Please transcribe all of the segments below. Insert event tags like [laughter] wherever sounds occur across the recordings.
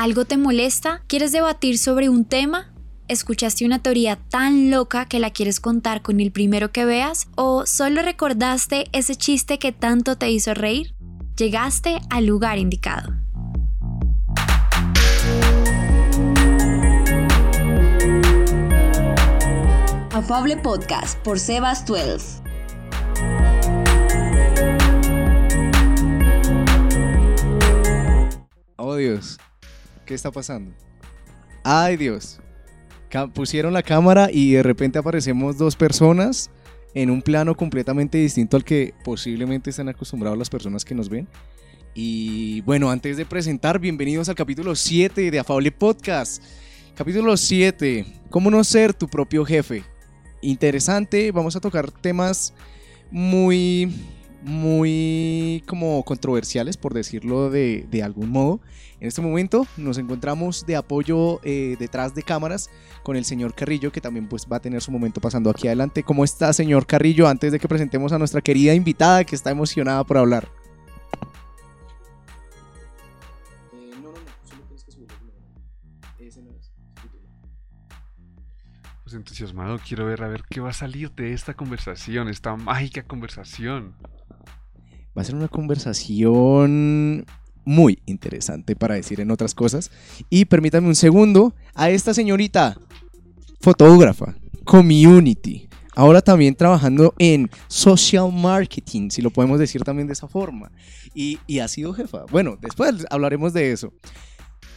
¿Algo te molesta? ¿Quieres debatir sobre un tema? ¿Escuchaste una teoría tan loca que la quieres contar con el primero que veas? ¿O solo recordaste ese chiste que tanto te hizo reír? Llegaste al lugar indicado. Afable Podcast por Sebas 12. Oh Dios, ¿qué está pasando? Ay Dios, pusieron la cámara y de repente aparecemos dos personas en un plano completamente distinto al que posiblemente están acostumbrados las personas que nos ven. Y bueno, antes de presentar, bienvenidos al capítulo 7 de Afable Podcast. Capítulo 7, ¿cómo no ser tu propio jefe? Interesante, vamos a tocar temas muy muy como controversiales, por decirlo de, algún modo. En este momento nos encontramos de apoyo eh, detrás de cámaras con el señor Carrillo, que también pues va a tener su momento pasando aquí adelante. ¿Cómo está, señor Carrillo? Antes de que presentemos a nuestra querida invitada que está emocionada por hablar. Pues entusiasmado, quiero ver a ver qué va a salir de esta conversación, esta mágica conversación. Va a ser una conversación muy interesante para decir en otras cosas. Y permítame un segundo a esta señorita, fotógrafa, community, ahora también trabajando en social marketing, si lo podemos decir también de esa forma. Y, y ha sido jefa. Bueno, después hablaremos de eso.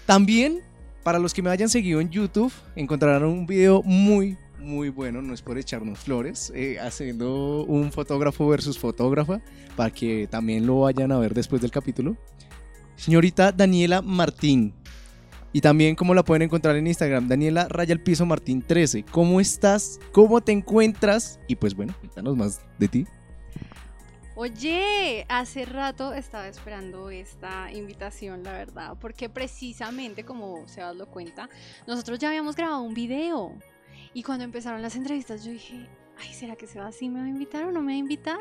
También, para los que me hayan seguido en YouTube, encontrarán un video muy, muy bueno, no es por echarnos flores, eh, haciendo un fotógrafo versus fotógrafa, para que también lo vayan a ver después del capítulo. Señorita Daniela Martín. Y también como la pueden encontrar en Instagram, Daniela Raya el Piso Martín 13. ¿Cómo estás? ¿Cómo te encuentras? Y pues bueno, cuéntanos más de ti. Oye, hace rato estaba esperando esta invitación, la verdad, porque precisamente como se lo cuenta, nosotros ya habíamos grabado un video y cuando empezaron las entrevistas, yo dije, ay, ¿será que Sebastián me va a invitar o no me va a invitar?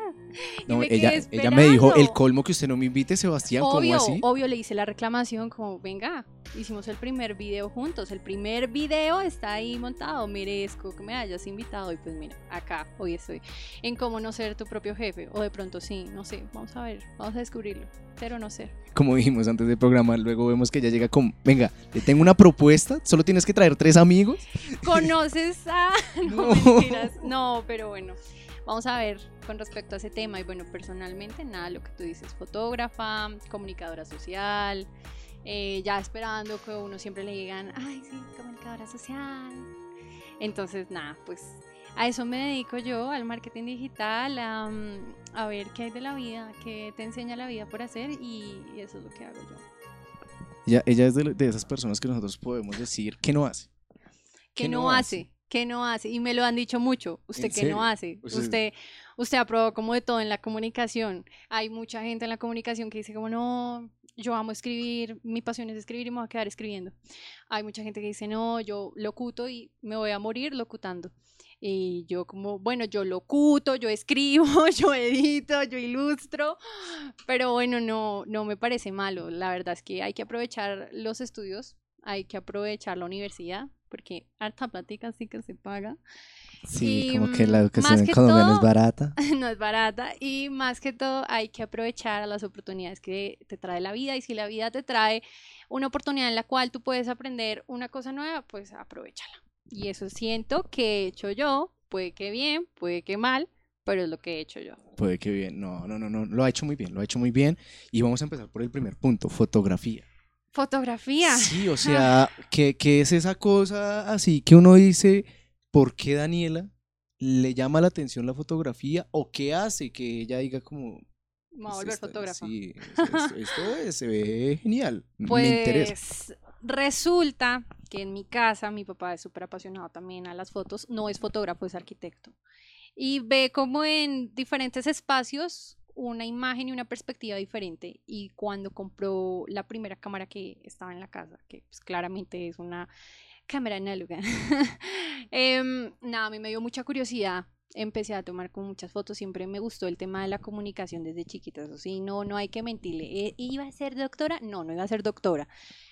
No, ella, ella me dijo, el colmo que usted no me invite, Sebastián, obvio, ¿cómo así? Obvio, le hice la reclamación como, venga, hicimos el primer video juntos, el primer video está ahí montado, merezco que me hayas invitado y pues mira, acá hoy estoy en cómo no ser tu propio jefe, o de pronto sí, no sé, vamos a ver, vamos a descubrirlo, pero no sé. Como dijimos antes del programa, luego vemos que ella llega con, venga, le tengo una propuesta, solo tienes que traer tres amigos. ¿Conoces a...? [laughs] No, [laughs] no. mentiras, no, pero bueno. Vamos a ver con respecto a ese tema. Y bueno, personalmente, nada, lo que tú dices, fotógrafa, comunicadora social, eh, ya esperando que uno siempre le digan, ay, sí, comunicadora social. Entonces, nada, pues a eso me dedico yo, al marketing digital, a, mm, a ver qué hay de la vida, qué te enseña la vida por hacer y, eso es lo que hago yo. Ella, ella es de, de, esas personas que nosotros podemos decir que no hace. ¿Qué, no, hace? ¿Qué no hace? Y me lo han dicho mucho. ¿Usted qué no hace? usted, usted ha probado como de todo en la comunicación. Hay mucha gente en la comunicación que dice como no, yo amo escribir, mi pasión es escribir y me voy a quedar escribiendo. Hay mucha gente que dice, no, yo locuto y me voy a morir locutando. Y yo como, bueno, yo locuto, yo escribo, [laughs] yo edito, yo ilustro, pero bueno, no, no me parece malo. La verdad es que hay que aprovechar los estudios, hay que aprovechar la universidad, porque harta plática sí que se paga. Sí, como que la educación en Colombia no es barata. [laughs] No es barata y más que todo hay que aprovechar las oportunidades que te trae la vida y si la vida te trae una oportunidad en la cual tú puedes aprender una cosa nueva, pues aprovechala. Y eso siento que he hecho yo, puede que bien, puede que mal, pero es lo que he hecho yo. Puede que bien, no, no, no, no, lo ha hecho muy bien, lo ha hecho muy bien y vamos a empezar por el primer punto, fotografía. Fotografía. Sí, o [laughs] sea, ¿qué, ¿qué, es esa cosa así que uno dice, ¿por qué Daniela le llama la atención la fotografía o qué hace que ella diga como... Me a volver fotógrafa. Sí, [laughs] esto, se ve genial. Pues, me interesa. Resulta que en mi casa mi papá es súper apasionado también a las fotos, no es fotógrafo, es arquitecto. Y ve como en diferentes espacios una imagen y una perspectiva diferente. Y cuando compró la primera cámara que estaba en la casa, que pues claramente es una cámara análoga, [laughs] eh, nada, a mí me dio mucha curiosidad empecé a tomar con muchas fotos, siempre me gustó el tema de la comunicación desde chiquita, eso sí, no, no hay que mentirle, ¿E- ¿iba a ser doctora? No, no iba a ser doctora,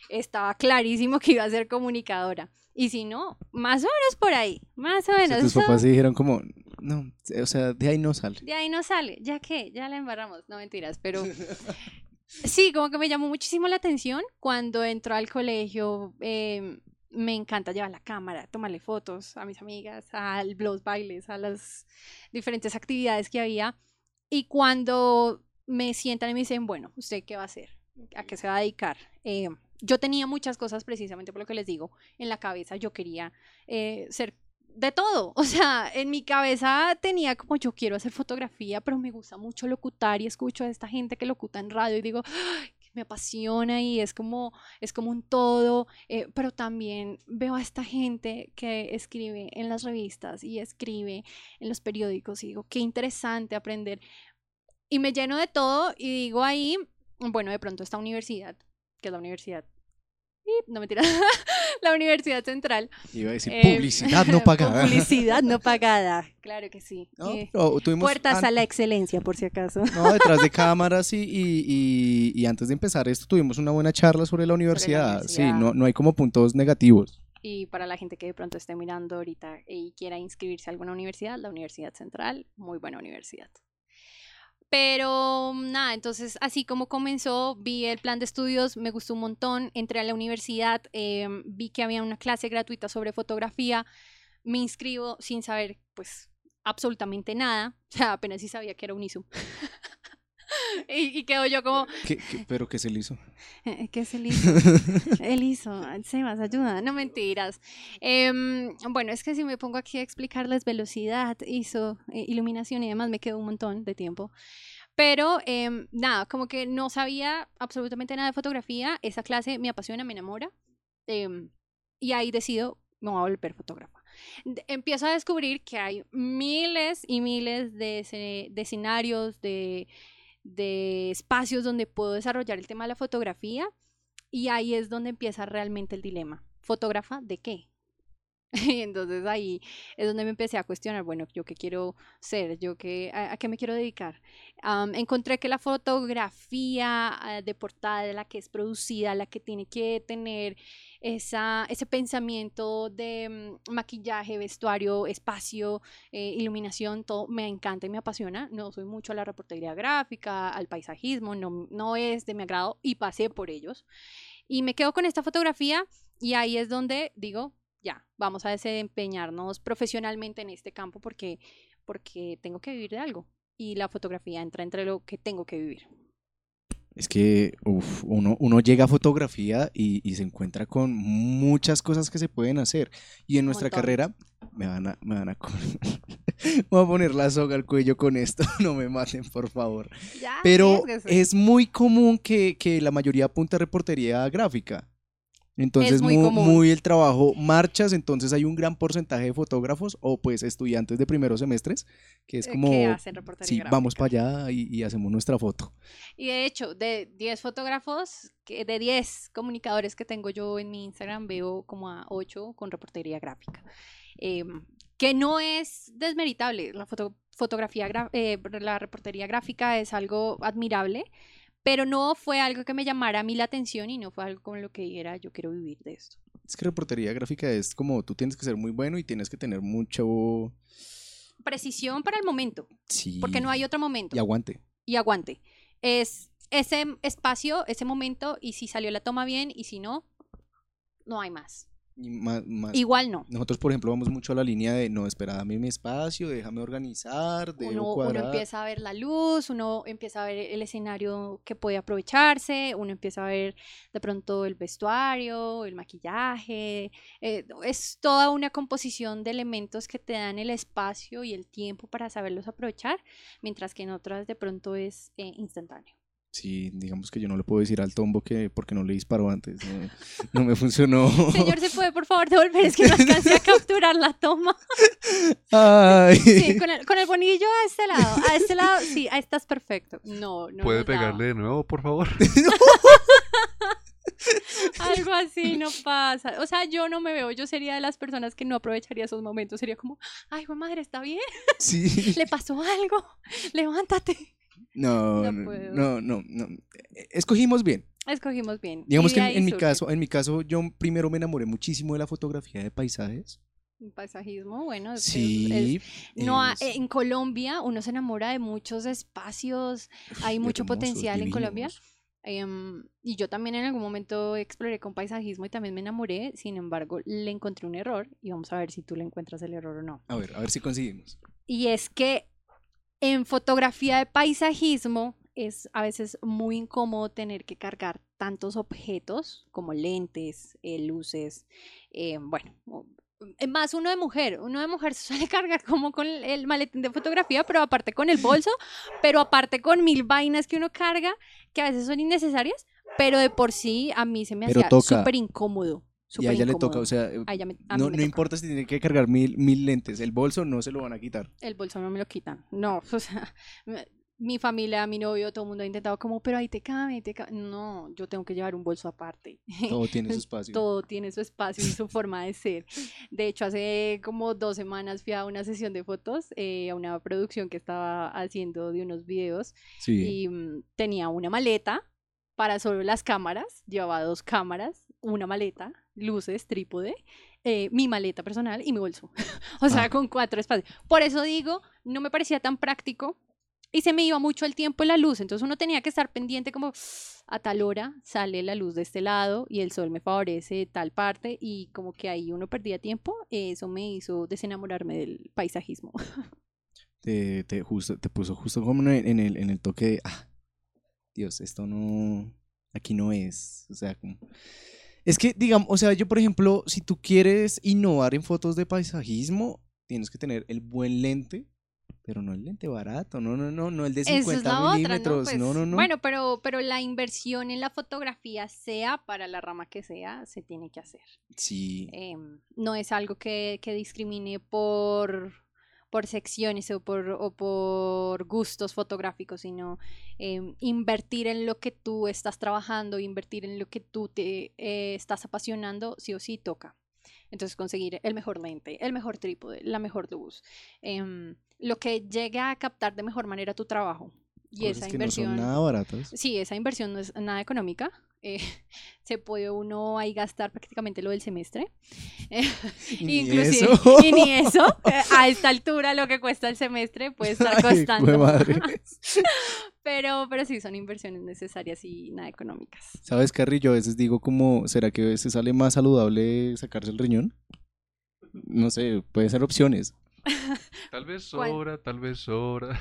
estaba clarísimo que iba a ser comunicadora, y si no, más o menos por ahí, más o O sea, menos, tus papás dijeron como, no, o sea, de ahí no sale. de ahí no sale, ya que, ya la embarramos, no mentiras, pero sí, como que me llamó muchísimo la atención cuando entró al colegio. eh, me encanta llevar la cámara, tomarle fotos a mis amigas, a los bailes, a las diferentes actividades que había. Y cuando me sientan y me dicen, bueno, ¿usted qué va a hacer? ¿A qué se va a dedicar? Eh, yo tenía muchas cosas, precisamente por lo que les digo, en la cabeza. Yo quería eh, ser de todo. [laughs] O sea, en mi cabeza tenía como yo quiero hacer fotografía, pero me gusta mucho locutar y escucho a esta gente que locuta en radio y digo, "Ay, me apasiona y es como, es como un todo, eh, pero también veo a esta gente que escribe en las revistas y escribe en los periódicos y digo, qué interesante aprender. Y me lleno de todo y digo ahí, bueno, de pronto esta universidad, que es la universidad. No mentira, [laughs] la Universidad Central, Iba a decir eh, publicidad no [laughs] pagada. Publicidad no pagada, [laughs] claro que sí. No, Eh, tuvimos puertas a la excelencia, por si acaso. No, detrás de cámaras y, y, y- y antes de empezar esto tuvimos una buena charla sobre la universidad. Sí, universidad. no, no hay como puntos negativos. Y para la gente que de pronto esté mirando ahorita y quiera inscribirse a alguna universidad, la Universidad Central, muy buena universidad. Pero nada, entonces así como comenzó, vi el plan de estudios, me gustó un montón, entré a la universidad, em, vi que había una clase gratuita sobre fotografía, me inscribo sin saber pues absolutamente nada, [laughs] o sea, apenas sí sabía que era un ISO. [laughs] [laughs] y, y quedo yo como, ¿Qué, qué- pero qué se le hizo? "Eh, [laughs] ¿qué es el ISO? El ISO, Sebas, ayuda, no mentiras. Em, bueno, es que si me pongo aquí a explicarles velocidad, ISO, eh, iluminación y demás, me quedo un montón de tiempo. Pero em, nada, como que no sabía absolutamente nada de fotografía. Esa clase me apasiona, me enamora. em, y ahí decido, me voy a volver fotógrafa. De- Empiezo a descubrir que hay miles y miles de, de escenarios, de, de espacios donde puedo desarrollar el tema de la fotografía. Y ahí es donde empieza realmente el dilema. ¿Fotógrafa de qué? [laughs] Y entonces ahí es donde me empecé a cuestionar, bueno, yo qué quiero ser, yo qué, a, a qué me quiero dedicar. Am, encontré que la fotografía ah, de portada, la que es producida, la que tiene que tener esa, ese pensamiento de mm, maquillaje, vestuario, espacio, eh, iluminación, todo me encanta y me apasiona. No soy mucho a la reportería gráfica, al paisajismo, no, no es de mi agrado y pasé por ellos. Y me quedo con esta fotografía y ahí es donde digo, ya, vamos a desempeñarnos profesionalmente en este campo porque, porque tengo que vivir de algo. Y la fotografía entra entre lo que tengo que vivir. Es que uf, uno, uno llega a fotografía y, y se encuentra con muchas cosas que se pueden hacer. Y en nuestra Montón. carrera me van a, me van a, [laughs] voy a poner la soga al cuello con esto. [laughs] No me maten, por favor. Ya, Pero es muy común que, que la mayoría apunte a reportería gráfica. Entonces, muy muy, común. muy el trabajo marchas, entonces hay un gran porcentaje de fotógrafos o pues estudiantes de primeros semestres, que es Eh, como, que hacen reportería sí, vamos gráfica. para allá y, y hacemos nuestra foto. Y de hecho, de 10 fotógrafos, de 10 comunicadores que tengo yo en mi Instagram, veo como a 8 con reportería gráfica. Em, que no es desmeritable. La foto- fotografía, gra- eh, la reportería gráfica es algo admirable, pero no fue algo que me llamara a mí la atención y no fue algo con lo que dijera yo quiero vivir de esto. Es que reportería gráfica es como tú tienes que ser muy bueno y tienes que tener mucho... Precisión para el momento, Sí. porque no hay otro momento. Y aguante. y aguante. Es ese espacio, ese momento, y si salió la toma bien, y si no, no hay más. Y más, más- Igual no. Nosotros, por ejemplo, vamos mucho a la línea de, no, espera, dame mi espacio, déjame organizar, debo Uno, uno empieza a ver la luz, uno empieza a ver el escenario que puede aprovecharse, uno empieza a ver de pronto el vestuario, el maquillaje. eh, es toda una composición de elementos que te dan el espacio y el tiempo para saberlos aprovechar, mientras que en otras de pronto es eh, instantáneo. Sí, digamos que yo no le puedo decir al tombo que porque no le disparó antes, no, no me [laughs] funcionó. Señor, ¿se puede por favor devolver? Es que no alcancé a [laughs] capturar la toma. Ay. Sí, con el, con el bonillo a este lado. A este lado, sí, ahí estás perfecto. No, no. ¿Puede pegarle de nuevo, por favor? [laughs] Algo así no pasa. O sea, yo no me veo, yo sería de las personas que no aprovecharía esos momentos. Sería como, ay, madre, ¿está bien? Sí. ¿Le pasó algo? Levántate. No, no, no, no, Escogimos bien. Escogimos bien. Digamos que en, mi caso, en mi caso, yo primero me enamoré muchísimo de la fotografía de paisajes. Paisajismo, bueno. Sí. no, en Colombia uno se enamora de muchos espacios, hay mucho potencial en Colombia. Em, y yo también en algún momento exploré con paisajismo y también me enamoré, sin embargo le encontré un error y vamos a ver si tú le encuentras el error o no. A ver, a ver si conseguimos. Y es que en fotografía de paisajismo es a veces muy incómodo tener que cargar tantos objetos como lentes, eh, luces, eh, bueno, más uno de mujer, uno de mujer [laughs] se suele cargar como con el maletín de fotografía, pero aparte con el bolso, pero aparte con mil vainas que uno carga, que a veces son innecesarias, pero de por sí a mí se me hacía súper incómodo. Y a ella le toca, o sea, no, no importa si tiene que cargar mil, mil lentes, el bolso no se lo van a quitar. El bolso no me lo quitan, no, [laughs] o sea, mi familia, mi novio, todo el mundo ha intentado como, pero ahí te cabe, ahí te cabe. No, yo tengo que llevar un bolso aparte. Todo tiene su [laughs] espacio. todo tiene su espacio y su forma de ser. De hecho, hace como dos semanas fui a una sesión de fotos, eh, a una producción que estaba haciendo de unos videos y mm, tenía una maleta para solo las cámaras, llevaba dos cámaras, una maleta, luces, trípode, eh, mi maleta personal y mi bolso. [laughs] o sea, ah. con cuatro espacios. Por eso digo, no me parecía tan práctico y se me iba mucho el tiempo en la luz, entonces uno tenía que estar pendiente como a tal hora sale la luz de este lado y el sol me favorece de tal parte y como que ahí uno perdía tiempo, eso me hizo desenamorarme del paisajismo. [laughs] Te, te, justo, te puso justo como en el, en el toque de, ah, Dios, esto no, aquí no es, o sea, como... Es que, digamos, o sea, yo por ejemplo, si tú quieres innovar en fotos de paisajismo, tienes que tener el buen lente pero no el lente barato, no, no, no, no el de 50 milímetros, pues, ¿no? no, no, Bueno, pero, pero la inversión en la fotografía, sea para la rama que sea, se tiene que hacer. Sí. Em, no es algo que, que discrimine por, por secciones o por, o por gustos fotográficos, sino em, invertir en lo que tú estás trabajando, invertir en lo que tú te eh, estás apasionando, sí o sí toca. Entonces conseguir el mejor lente, el mejor trípode, la mejor luz, em, lo que llegue a captar de mejor manera tu trabajo. Y esa inversión. No son nada baratas. Sí, esa inversión no es nada económica. Eh, [laughs] se puede uno ahí gastar prácticamente lo del semestre. [laughs] [laughs] inclusive, y ni eso. Eh, a esta altura lo que cuesta el semestre puede estar costando. pero, pero sí, son inversiones necesarias y nada económicas. ¿Sabes, Carrie? Yo a veces digo como, ¿será que a veces sale más saludable sacarse el riñón? No sé, puede ser opciones. Tal vez sobra, tal vez sobra.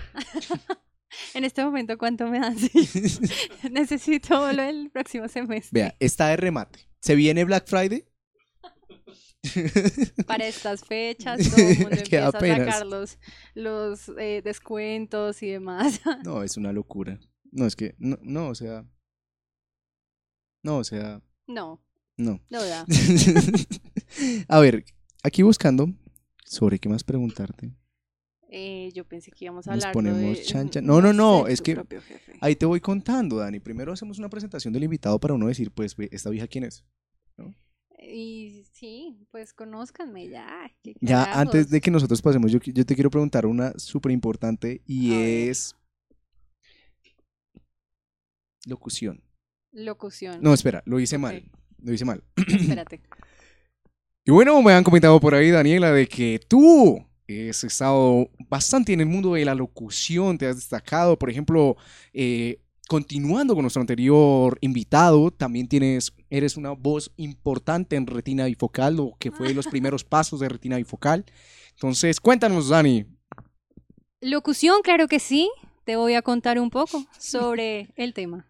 En este momento, ¿cuánto me dan? [laughs] [laughs] Necesito lo del próximo semestre. Vea, está de remate. ¿Se viene Black Friday? [laughs] Para estas fechas, todo el mundo empieza a sacar los, los eh, descuentos y demás. no, es una locura. No, es que, no, no, o sea. No, o sea. No. No. No, da. a ver, aquí buscando sobre qué más preguntarte. Eh, yo pensé que íbamos a hablar Nos ponemos chancha. No, no, no, es que ahí te voy contando, Dani. Primero hacemos una presentación del invitado para uno decir, pues, esta vieja quién es. Y sí, pues conózcanme ya. Ya, antes de que nosotros pasemos, yo, yo te quiero preguntar una súper importante y es locución. Locución. No, espera, lo hice mal. Lo hice mal. Espérate. [clears throat] Y bueno, me han comentado por ahí, Daniela, de que tú has estado bastante en el mundo de la locución, te has destacado, por ejemplo, eh, continuando con nuestro anterior invitado, también tienes, eres una voz importante en retina bifocal, lo que fue los [laughs] primeros pasos de retina bifocal. Entonces, cuéntanos, Dani. Locución, claro que sí. Te voy a contar un poco sobre [laughs] el tema.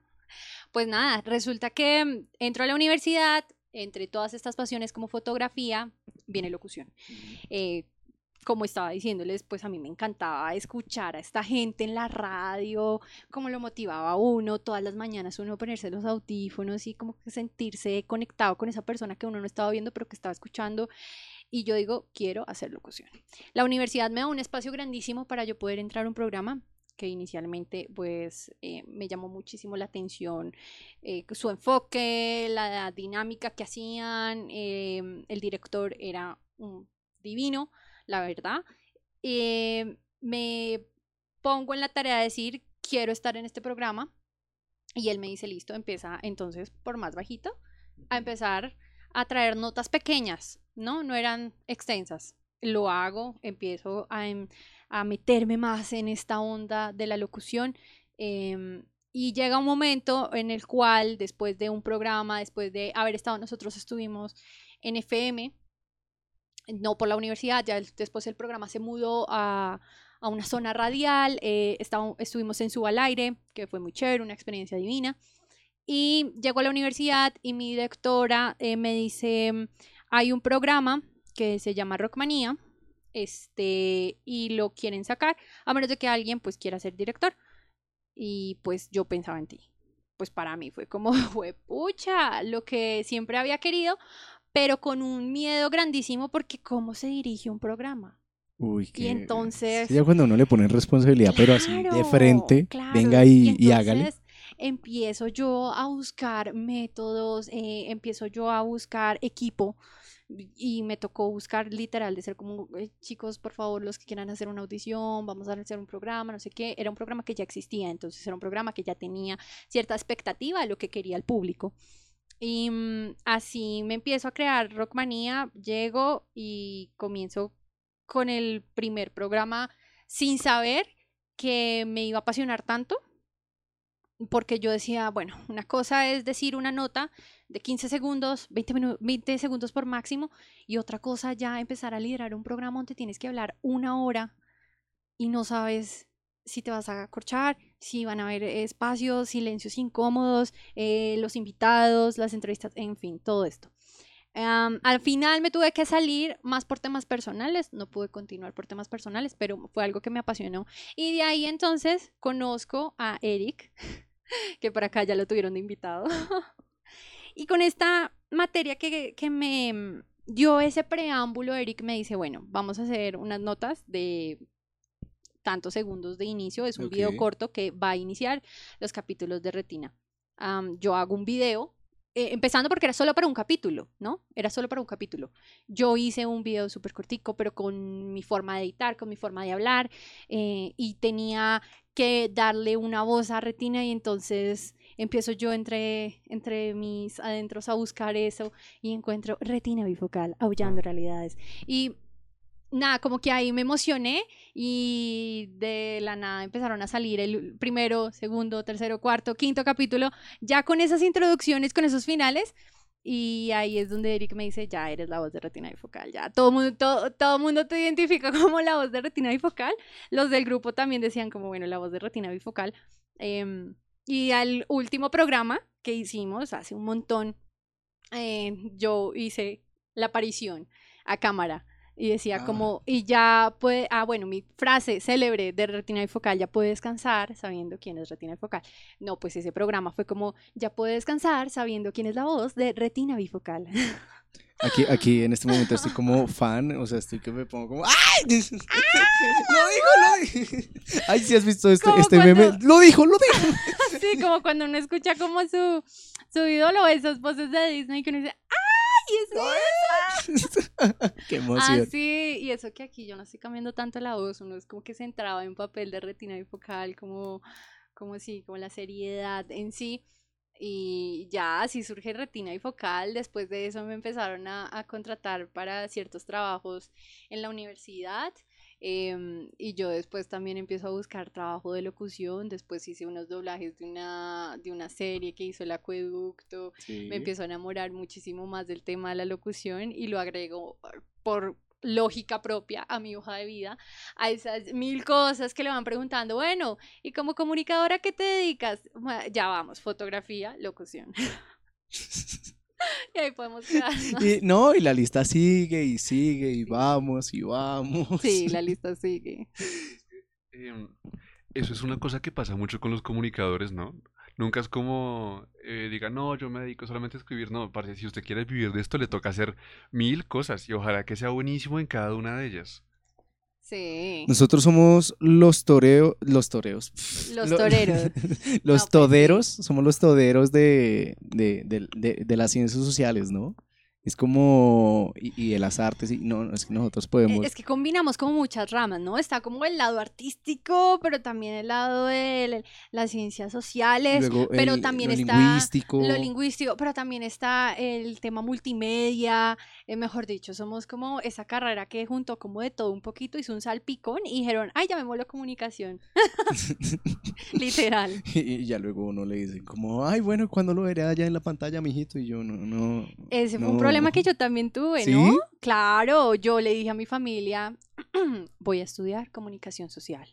Pues nada, resulta que entro a la universidad, entre todas estas pasiones como fotografía, viene locución. Eh, como estaba diciéndoles, pues a mí me encantaba escuchar a esta gente en la radio, cómo lo motivaba uno, todas las mañanas uno ponerse los audífonos y como que sentirse conectado con esa persona que uno no estaba viendo pero que estaba escuchando. Y yo digo, quiero hacer locución. La universidad me da un espacio grandísimo para yo poder entrar a un programa que inicialmente pues eh, me llamó muchísimo la atención eh, su enfoque, la dinámica que hacían, em, el director era un divino, la verdad. Em, me pongo en la tarea de decir, quiero estar en este programa y él me dice, listo, empieza entonces por más bajito a empezar a traer notas pequeñas, ¿no? No eran extensas. Lo hago, empiezo a, em, a meterme más en esta onda de la locución. Em, y llega un momento en el cual, después de un programa, después de haber estado, nosotros estuvimos en FM, no por la universidad, ya después el programa se mudó a, a una zona radial, eh, estuvimos en su al aire, que fue muy chévere, una experiencia divina. Y llego a la universidad y mi directora eh, me dice, hay un programa que se llama Rockmanía, este, y lo quieren sacar, a menos de que alguien pues quiera ser director. Y pues yo pensaba en ti. Pues para mí fue como, [laughs] fue pucha, lo que siempre había querido, pero con un miedo grandísimo porque cómo se dirige un programa. Uy, qué... Y entonces... ya cuando uno le pone responsabilidad, pero así de frente, venga y, y, hágale. Empiezo yo a buscar métodos, eh, empiezo yo a buscar equipo y me tocó buscar literal de ser como, chicos, por favor, los que quieran hacer una audición, vamos a hacer un programa, no sé qué, era un programa que ya existía, entonces era un programa que ya tenía cierta expectativa de lo que quería el público. Y mm, así me empiezo a crear Rockmanía, llego y comienzo con el primer programa sin saber que me iba a apasionar tanto porque yo decía, bueno, una cosa es decir una nota de 15 segundos, 20, 20 segundos por máximo, y otra cosa ya empezar a liderar un programa donde tienes que hablar una hora y no sabes si te vas a acorchar, si van a haber espacios, silencios incómodos, eh, los invitados, las entrevistas, en fin, todo esto. al final me tuve que salir más por temas personales, no pude continuar por temas personales, pero fue algo que me apasionó. Y de ahí entonces conozco a Eric, [laughs] que por acá ya lo tuvieron de invitado. [laughs] y con esta materia que, que me dio ese preámbulo, Eric me dice, bueno, vamos a hacer unas notas de tantos segundos de inicio, es un video corto que va a iniciar los capítulos de retina. yo hago un video eh, empezando porque era solo para un capítulo, ¿no? Era solo para un capítulo. Yo hice un video súper cortico, pero con mi forma de editar, con mi forma de hablar, eh, y tenía que darle una voz a Retina y entonces empiezo yo entre, entre mis adentros a buscar eso y encuentro Retina bifocal, aullando realidades. Y nada, como que ahí me emocioné y de la nada empezaron a salir el primero, segundo, tercero, cuarto, quinto capítulo, ya con esas introducciones, con esos finales. Y ahí es donde Eric me dice, ya eres la voz de retina bifocal, ya todo mundo, todo, todo mundo te identifica [laughs] como la voz de retina bifocal. Los del grupo también decían como, bueno, la voz de retina bifocal. Em, y al último programa que hicimos, hace un montón, eh, yo hice la aparición a cámara y decía ah. como, y ya puede, ah, bueno, mi frase célebre de retina bifocal, ya puede descansar sabiendo quién es retina bifocal. No, pues ese programa fue como, ya puede descansar sabiendo quién es la voz de retina bifocal. [laughs] Aquí, aquí en este momento estoy como fan, o sea, estoy que me pongo como ¡Ay! [laughs] ¡Lo dijo, lo dijo! [laughs] ¡Ay, si has visto este, este meme! ¡Lo dijo, lo dijo! sí, como cuando uno escucha como su, su ídolo, esas voces de Disney que uno dice ¡Ah! ¡Ay, es [laughs] ¡Qué emoción! Así, y eso que aquí yo no estoy cambiando tanto la voz, uno es como que se entraba en papel de retina bifocal, como, como sí, como la seriedad en sí. Y ya así surge retina bifocal. Después de eso me empezaron a, a contratar para ciertos trabajos en la universidad. Em, y yo después también empiezo a buscar trabajo de locución, después hice unos doblajes de una, de una serie que hizo el acueducto, me empiezo a enamorar muchísimo más del tema de la locución y lo agrego por lógica propia a mi hoja de vida, a esas mil cosas que le van preguntando, bueno, ¿y como comunicadora qué te dedicas? ya vamos, fotografía, locución. [laughs] [laughs] y ahí podemos quedarnos. Y, no, y la lista sigue y sigue y vamos y vamos. Sí, [laughs] la lista sigue. Em, eso es una cosa que pasa mucho con los comunicadores, ¿no? Nunca es como eh, diga, no, yo me dedico solamente a escribir. No, parece si usted quiere vivir de esto, le toca hacer mil cosas y ojalá que sea buenísimo en cada una de ellas. Sí. Nosotros somos los toreos, los toreos. Los toreros. [laughs] los pues toderos, somos los toderos de, de las ciencias sociales, ¿no? Es como, y, de las artes, y no, es que nosotros podemos... Es que combinamos como muchas ramas, ¿no? Está como el lado artístico, pero también el lado de las ciencias sociales, pero también está... Lingüístico. Lo lingüístico. pero también está el tema multimedia, eh, mejor dicho, somos como esa carrera que junto como de todo un poquito, hizo un salpicón y dijeron, ay, llamémoslo comunicación. [laughs] [laughs] Literal. [laughs] Y, ya luego uno le dice como, ay, bueno, cuando lo veré allá en la pantalla, mijito? Y yo, no, no... Ese fue un problema que yo también tuve, ¿no? Claro, yo le dije a mi familia, [clears throat] voy a estudiar comunicación social.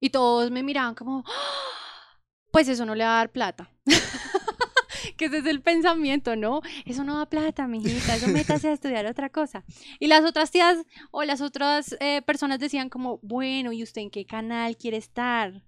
Y todos me miraban como, ¡Ah! pues eso no le va a dar plata. [laughs] que ese es el pensamiento, ¿no? Eso no da plata, mijita, eso métase a estudiar otra cosa. Y las otras tías o las otras eh, personas decían como, bueno, ¿y usted en qué canal quiere estar?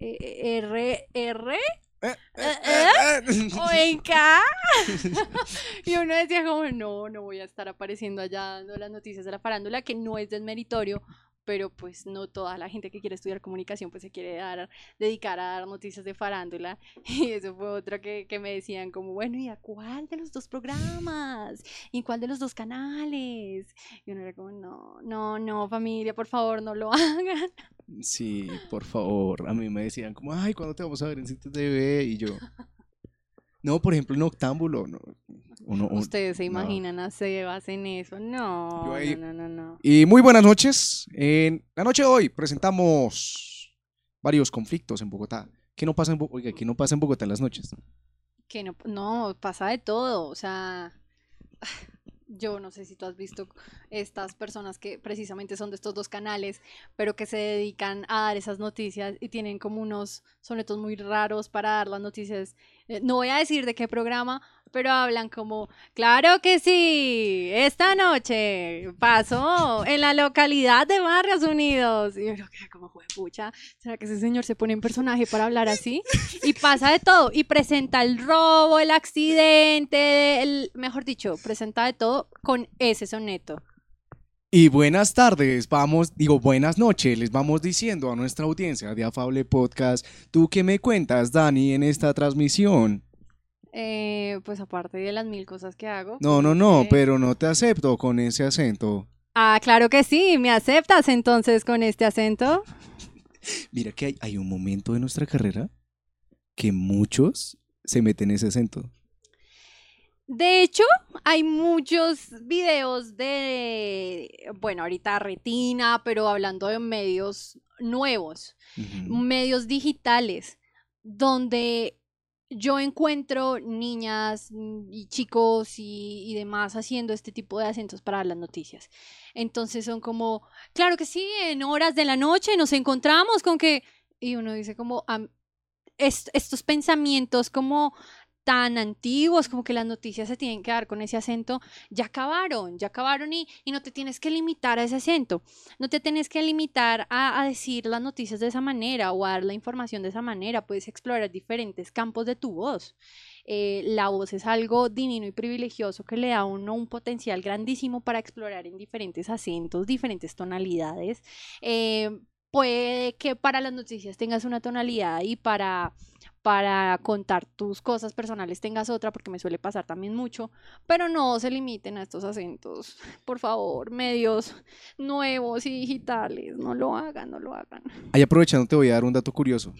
Eh, R, R, ¿Eh? ¿Eh? ¿Eh? [laughs] ¿O en K? [laughs] y uno decía como, no, no voy a estar apareciendo allá dando las noticias de la farándula, que no es desmeritorio, pero pues no toda la gente que quiere estudiar comunicación pues se quiere dar, dedicar a dar noticias de farándula. [laughs] Y eso fue otro que, que me decían como, bueno, ¿y a cuál de los dos programas? ¿Y cuál de los dos canales? Y uno era como, no, no, no, familia, por favor, no lo [laughs] hagan. Sí, por favor. A mí me decían como, ay, ¿cuándo te vamos a ver en TV? Y yo, no, por ejemplo, en Octámbulo, no, Ustedes se imaginan a Sebas en eso. No, no, no, no, Y muy buenas noches. En la noche de hoy presentamos varios conflictos en Bogotá. ¿Qué no pasa en, Oiga, ¿qué no pasa en Bogotá en las noches? Que no, no, pasa de todo. O sea, [sighs] yo no sé si tú has visto estas personas que precisamente son de estos dos canales, pero que se dedican a dar esas noticias y tienen como unos sonetos muy raros para dar las noticias. Eh, no voy a decir de qué programa, pero hablan como, claro que sí, esta noche pasó en la localidad de Barrios Unidos. Y yo que como, pucha, ¿será que ese señor se pone en personaje para hablar así? Y pasa de todo, y presenta el robo, el accidente, el, mejor dicho, presenta de todo con ese soneto. Y buenas tardes, vamos, digo buenas noches, les vamos diciendo a nuestra audiencia de Afable Podcast, ¿tú qué me cuentas, Dani, en esta transmisión? Eh, pues aparte de las mil cosas que hago. No, no, no, pero no te acepto con ese acento. Ah, claro que sí, me aceptas entonces con este acento. [laughs] Mira que hay, hay un momento de nuestra carrera que muchos se meten ese acento. De hecho, hay muchos videos de, bueno, ahorita retina, pero hablando de medios nuevos, medios digitales, donde yo encuentro niñas y chicos y, demás haciendo este tipo de acentos para las noticias. Entonces son como, claro que sí, en horas de la noche nos encontramos con que, y uno dice como, estos pensamientos como tan antiguos, como que las noticias se tienen que dar con ese acento, ya acabaron, ya acabaron y, y no te tienes que limitar a ese acento, no te tienes que limitar a, a, decir las noticias de esa manera o a dar la información de esa manera, puedes explorar diferentes campos de tu voz. Eh, la voz es algo divino y privilegioso que le da a uno un potencial grandísimo para explorar en diferentes acentos, diferentes tonalidades. Eh, puede que para las noticias tengas una tonalidad y para para contar tus cosas personales tengas otra, porque me suele pasar también mucho, pero no se limiten a estos acentos. Por favor, medios nuevos y digitales, no lo hagan, no lo hagan. Ahí aprovechando te voy a dar un dato curioso.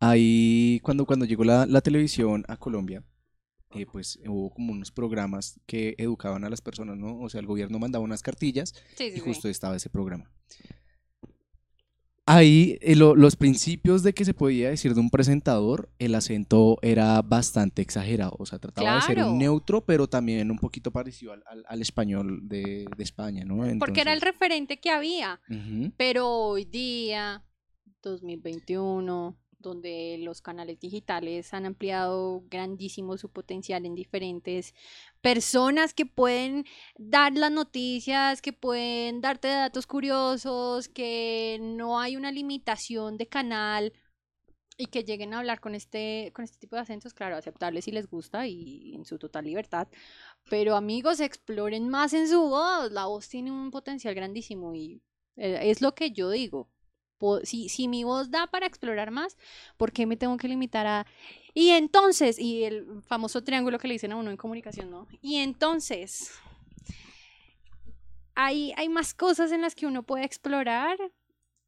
Ahí cuando, cuando llegó la, televisión a Colombia, eh, pues hubo como unos programas que educaban a las personas, ¿no? O sea, el gobierno mandaba unas cartillas y justo estaba ese programa ahí eh, los principios de que se podía decir de un presentador, el acento era bastante exagerado. O sea, trataba de ser un neutro, pero también un poquito parecido al, español de, España, ¿no? Porque era el referente que había. Pero hoy día, 2021, donde los canales digitales han ampliado grandísimo su potencial en diferentes personas que pueden dar las noticias, que pueden darte datos curiosos, que no hay una limitación de canal y que lleguen a hablar con este, con este tipo de acentos, claro, aceptables si les gusta y en su total libertad. Pero amigos, exploren más en su voz. La voz tiene un potencial grandísimo y Eh, es lo que yo digo. Si, si mi voz da para explorar más, ¿por qué me tengo que limitar a... Y entonces, y el famoso triángulo que le dicen a uno en comunicación, ¿no? Y entonces, hay, hay más cosas en las que uno puede explorar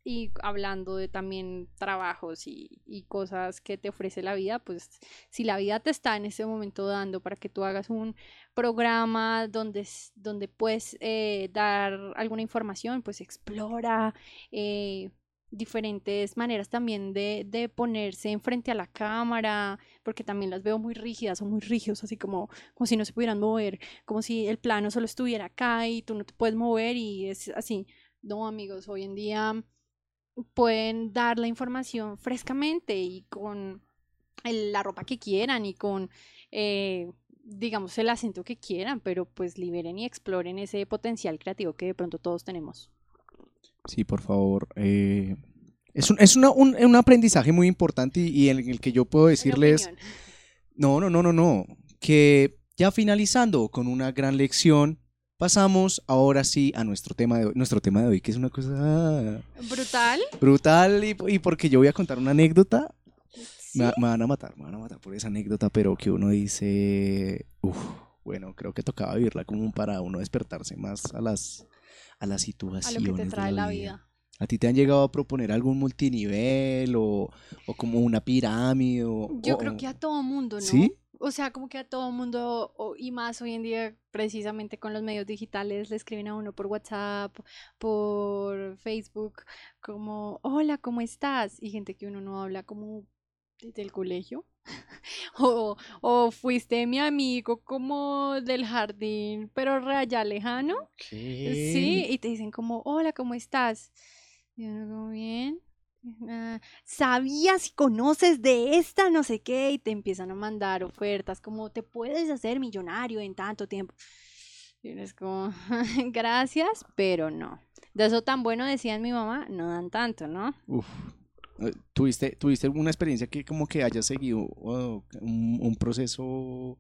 y hablando de también trabajos y, cosas que te ofrece la vida, pues si la vida te está en ese momento dando para que tú hagas un programa donde, donde puedes eh, dar alguna información, pues explora eh, diferentes maneras también de, de ponerse enfrente a la cámara, porque también las veo muy rígidas, son muy rígidos, así como, como si no se pudieran mover, como si el plano solo estuviera acá y tú no te puedes mover y es así. No, amigos, hoy en día pueden dar la información frescamente y con la ropa que quieran y con, eh, digamos, el acento que quieran, pero pues liberen y exploren ese potencial creativo que de pronto todos tenemos. Sí, por favor. Eh, es un, es una, un, un, aprendizaje muy importante y, en el que yo puedo decirles... No, no, no, no, no. Que ya finalizando con una gran lección, pasamos ahora sí a nuestro tema de hoy, nuestro tema de hoy, que es una cosa... Brutal. Brutal y, y porque yo voy a contar una anécdota. Me, van a matar, me van a matar por esa anécdota, pero que uno dice, bueno, creo que tocaba vivirla como para uno despertarse más a las, a las situaciones. A lo que te trae la vida. ¿A ti te han llegado a proponer algún multinivel o, o como una pirámide? O, Yo creo que a todo mundo, ¿no? ¿Sí? o sea, como que a todo mundo, y más hoy en día, precisamente con los medios digitales, le escriben a uno por WhatsApp, por Facebook, como, hola, ¿cómo estás? Y gente que uno no habla como desde el colegio. [laughs] o, o, fuiste mi amigo como del jardín, pero allá lejano. Sí, y te dicen como, hola, ¿cómo estás? Y uno como, bien. Ah, sabías y conoces de esta, no sé qué, y te empiezan a mandar ofertas como te puedes hacer millonario en tanto tiempo. Y eres como, [laughs] gracias, pero no. De eso tan bueno decían mi mamá, no dan tanto, ¿no? Uf. ¿Tuviste, ¿Tuviste alguna experiencia que como que haya seguido un, proceso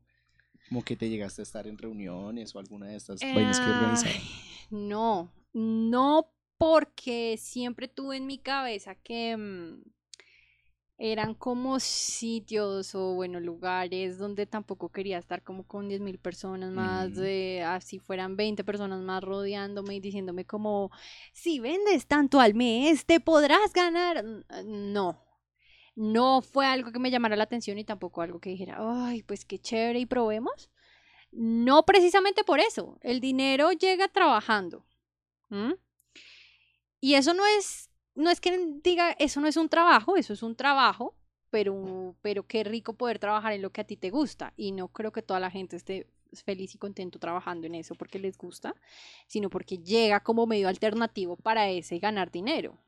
como que te llegaste a estar en reuniones o alguna de estas vainas que organizaron? No, no porque siempre tuve en mi cabeza que mm, eran como sitios o bueno lugares donde tampoco quería estar como con 10 mil personas más, mm. de así fueran 20 personas más rodeándome y diciéndome como, si vendes tanto al mes, te podrás ganar. No, no fue algo que me llamara la atención y tampoco algo que dijera, ay, pues qué chévere y probemos. No precisamente por eso, el dinero llega trabajando. Y eso no es, no es que diga, eso no es un trabajo, eso es un trabajo, pero, pero qué rico poder trabajar en lo que a ti te gusta. Y no creo que toda la gente esté feliz y contento trabajando en eso porque les gusta, sino porque llega como medio alternativo para ese ganar dinero.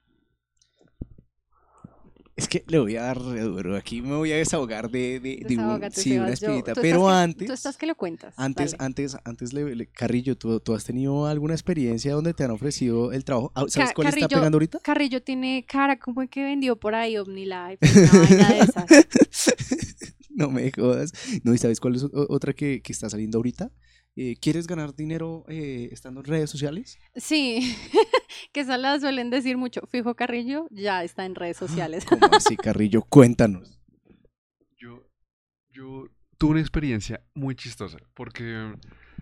Es que le voy a dar duro. Aquí me voy a desahogar de, de, sí, una espinita. Pero antes. Tú estás que lo cuentas. Antes, antes, antes, le, Carrillo, ¿tú, ¿tú, has tenido alguna experiencia donde te han ofrecido el trabajo? Ah, ¿Sabes cuál está pegando ahorita? Carrillo tiene cara como que vendió por ahí OmniLife. [laughs] no me jodas. No, ¿y sabes cuál es otra que, que está saliendo ahorita? Eh, ¿Quieres ganar dinero eh, estando en redes sociales? Sí, [laughs] que esa la suelen decir mucho. Fijo Carrillo ya está en redes sociales. ¿Cómo [laughs] así, Carrillo? Cuéntanos. Yo, yo tuve una experiencia muy chistosa, porque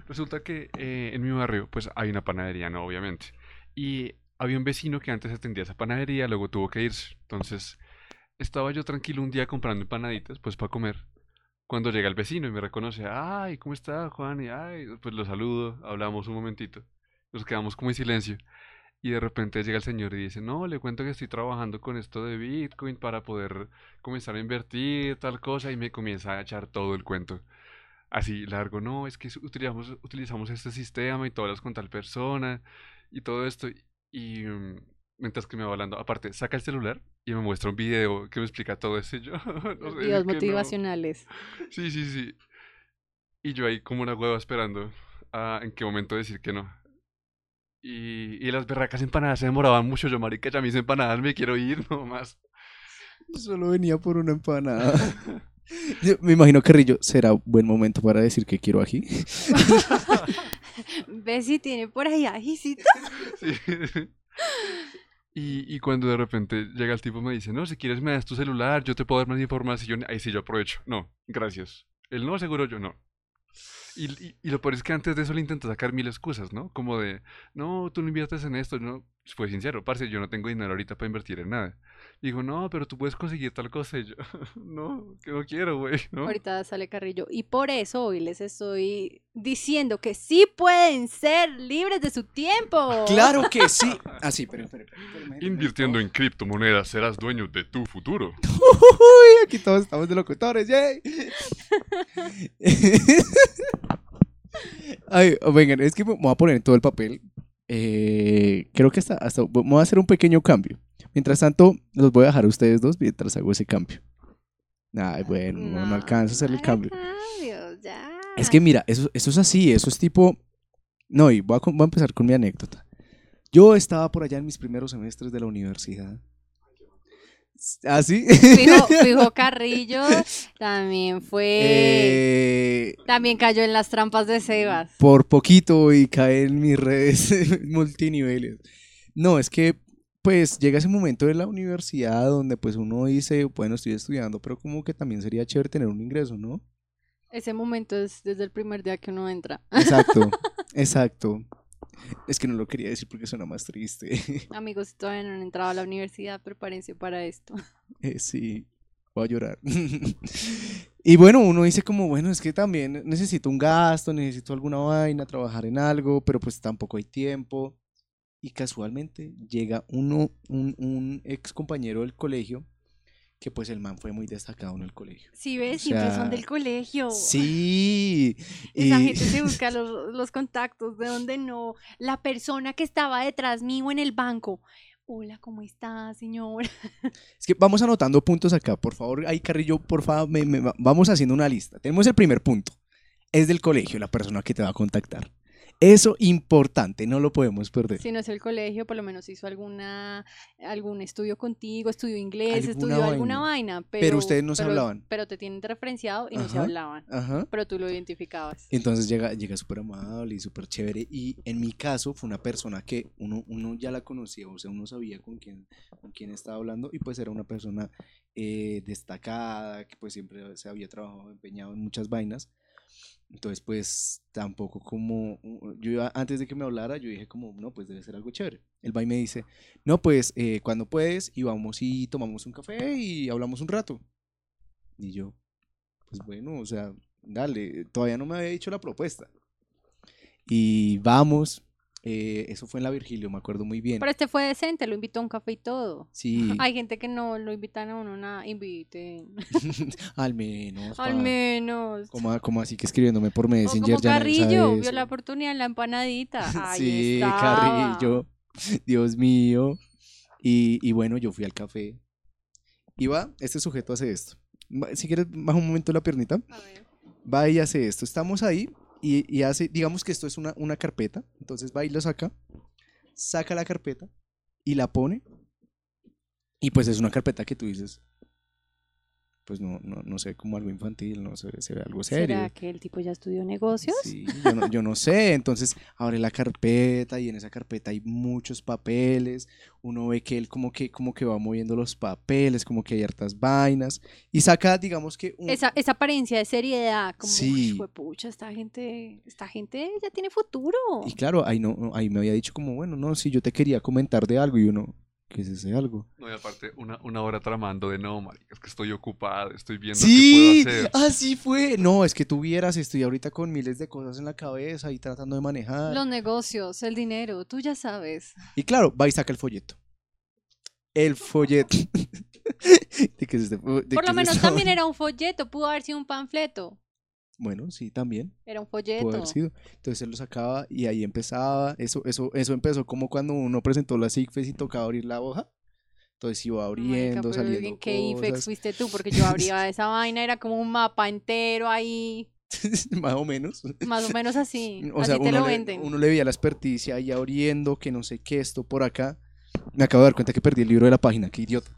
resulta que eh, en mi barrio pues hay una panadería, ¿no? Obviamente. Y había un vecino que antes atendía esa panadería, luego tuvo que irse. Entonces estaba yo tranquilo un día comprando empanaditas, pues para comer cuando llega el vecino y me reconoce, ay, ¿cómo está Juan? Y ay, pues lo saludo, hablamos un momentito, nos quedamos como en silencio. Y de repente llega el señor y dice, no, le cuento que estoy trabajando con esto de Bitcoin para poder comenzar a invertir tal cosa y me comienza a echar todo el cuento. Así largo, no, es que utilizamos, utilizamos este sistema y todas con tal persona y todo esto. Y mm, mientras que me va hablando, aparte, saca el celular y me muestra un video que me explica todo eso. Y yo, [laughs] no Videos motivacionales. Sí, sí, sí. Y yo ahí como una hueva esperando a en qué momento decir que no. Y, y las berracas empanadas se demoraban mucho. Yo, marica, ya mis empanadas me quiero ir [laughs] nomás. Solo venía por una empanada. [laughs] me imagino que Rillo será buen momento para decir que quiero ají. ¿Ves si tiene por ahí ajicito? sí. Y, y, cuando de repente llega el tipo me dice, no, si quieres me das tu celular, yo te puedo dar más información, ahí sí yo aprovecho. No, gracias. El no, seguro yo no. Y, y, y, lo peor es que antes de eso le intento sacar mil excusas, ¿no? Como de, no, tú no inviertes en esto, no. Fue sincero, parce, yo no tengo dinero ahorita para invertir en nada. Y digo, no, pero tú puedes conseguir tal cosa. Y yo, [laughs] no, que no quiero, güey, ¿no? Ahorita sale Carrillo. Y por eso hoy les estoy diciendo que sí pueden ser libres de su tiempo. Claro que sí. [laughs] Ah, sí, pero, pero, pero Invirtiendo en criptomonedas serás dueño de tu futuro. [laughs] Uy, aquí todos estamos de locutores, yay. Ay, vengan, es que me voy a poner en todo el papel. Eh, creo que hasta, hasta voy a hacer un pequeño cambio. Mientras tanto, los voy a dejar a ustedes dos mientras hago ese cambio. Ay, bueno, no, no alcanzo a hacer el cambio. Cambios, ya. Es que mira, eso, eso es así, eso es tipo... No, y voy a, voy a empezar con mi anécdota. Yo estaba por allá en mis primeros semestres de la universidad. ¿Ah, sí? Fijo, [laughs] Fijo Carrillo también fue. Eh, También cayó en las trampas de Sebas. por poquito y cae en mis redes [laughs] multiniveles. No, es que pues llega ese momento de la universidad donde pues uno dice, bueno, estoy estudiando, pero como que también sería chévere tener un ingreso, ¿no? Ese momento es desde el primer día que uno entra. Exacto, [laughs] exacto. Es que no lo quería decir porque suena más triste. [laughs] Amigos, si todavía no han entrado a la universidad, prepárense para esto. Eh, sí, voy a llorar. [laughs] y bueno, uno dice como, bueno, es que también necesito un gasto, necesito alguna vaina, trabajar en algo, pero pues tampoco hay tiempo. Y casualmente llega uno, un, un ex compañero del colegio, que pues el man fue muy destacado en el colegio. Sí, ves, O siempre sea, son del colegio. Sí. Esa y- gente se busca [laughs] los, los contactos de donde no. La persona que estaba detrás mío en el banco. Hola, ¿cómo está, señor? [laughs] Es que vamos anotando puntos acá, por favor. Ahí, Carrillo, por favor, me- me- vamos haciendo una lista. Tenemos el primer punto. Es del colegio la persona que te va a contactar. Eso importante, no lo podemos perder. Si no es el colegio, por lo menos hizo alguna algún estudio contigo, estudió inglés, Alguna estudió alguna vaina. Pero, Pero ustedes no se pero- hablaban. Pero te tienen referenciado y no se hablaban. Ajá. Pero tú lo identificabas. Entonces llega, llega súper amable y súper chévere. Y en mi caso fue una persona que uno, uno ya la conocía, o sea, uno sabía con quién, con quién estaba hablando y pues era una persona eh, destacada, que pues siempre se había trabajado, empeñado en muchas vainas. Entonces pues tampoco como, yo antes de que me hablara, yo dije como, no, pues debe ser algo chévere. El va y me dice, no, pues eh, cuando puedes y vamos y tomamos un café y hablamos un rato. Y yo, pues bueno, o sea, dale, todavía no me había dicho la propuesta. Y vamos, eh, eso fue en la Virgilio, me acuerdo muy bien. Pero este fue decente, lo invitó a un café y todo. Sí, [laughs] Hay gente que no lo invitan a uno nada, inviten. [laughs] al menos. Al menos. Como, como así que escribiéndome por O Messenger. como ya nadie sabe Carrillo, vio la oportunidad en la empanadita. [laughs] Ahí sí, estaba. Carrillo, Dios mío. Y, y bueno, yo fui al café. Y va, este sujeto hace esto. Si quieres, baja un momento la piernita. A ver. va y hace esto. Estamos ahí y, hace, digamos que esto es una, una carpeta. Entonces va y lo saca, saca la carpeta y la pone. Y pues es una carpeta que tú dices, pues no, no, no sé, como algo infantil, no sé, se ve algo serio. ¿Será que el tipo ya estudió negocios? Sí, yo no, yo no sé. Entonces abre la carpeta y en esa carpeta hay muchos papeles. Uno ve que él como que, como que va moviendo los papeles, como que hay hartas vainas. Y saca, digamos que un, Esa, esa apariencia de seriedad, como, Sí. "Uy, pucha, esta gente, esta gente ya tiene futuro. Y claro, ahí, no- ahí me había dicho como, bueno, no, si yo te quería comentar de algo y uno, ¿qué es ese algo? No, y aparte, una, una hora tramando de no, marica, es que estoy ocupado, estoy viendo Sí, qué puedo hacer. así fue. No, es que tú vieras, estoy ahorita con miles de cosas en la cabeza y tratando de manejar. Los negocios, el dinero, tú ya sabes. Y claro, va y saca el folleto. El folleto. [laughs] [laughs] ¿De qué es este de Por lo menos también era un folleto, pudo haber sido un panfleto. Bueno, sí, también. Era un folleto. haber sido. Entonces él lo sacaba y ahí empezaba. Eso, eso, eso empezó como cuando uno presentó las ICFES y tocaba abrir la hoja. Entonces iba Marica, abriendo, pero saliendo ¿En qué IFEX fuiste tú? [laughs] Porque yo abría esa vaina, era como un mapa entero ahí, [laughs] Más o menos. más o menos así. [laughs] O así sea, te uno lo le, venden. uno le veía la experticia ahí abriendo, que no sé qué, esto por acá. Me acabo de dar cuenta que perdí el libro de la página, qué idiota.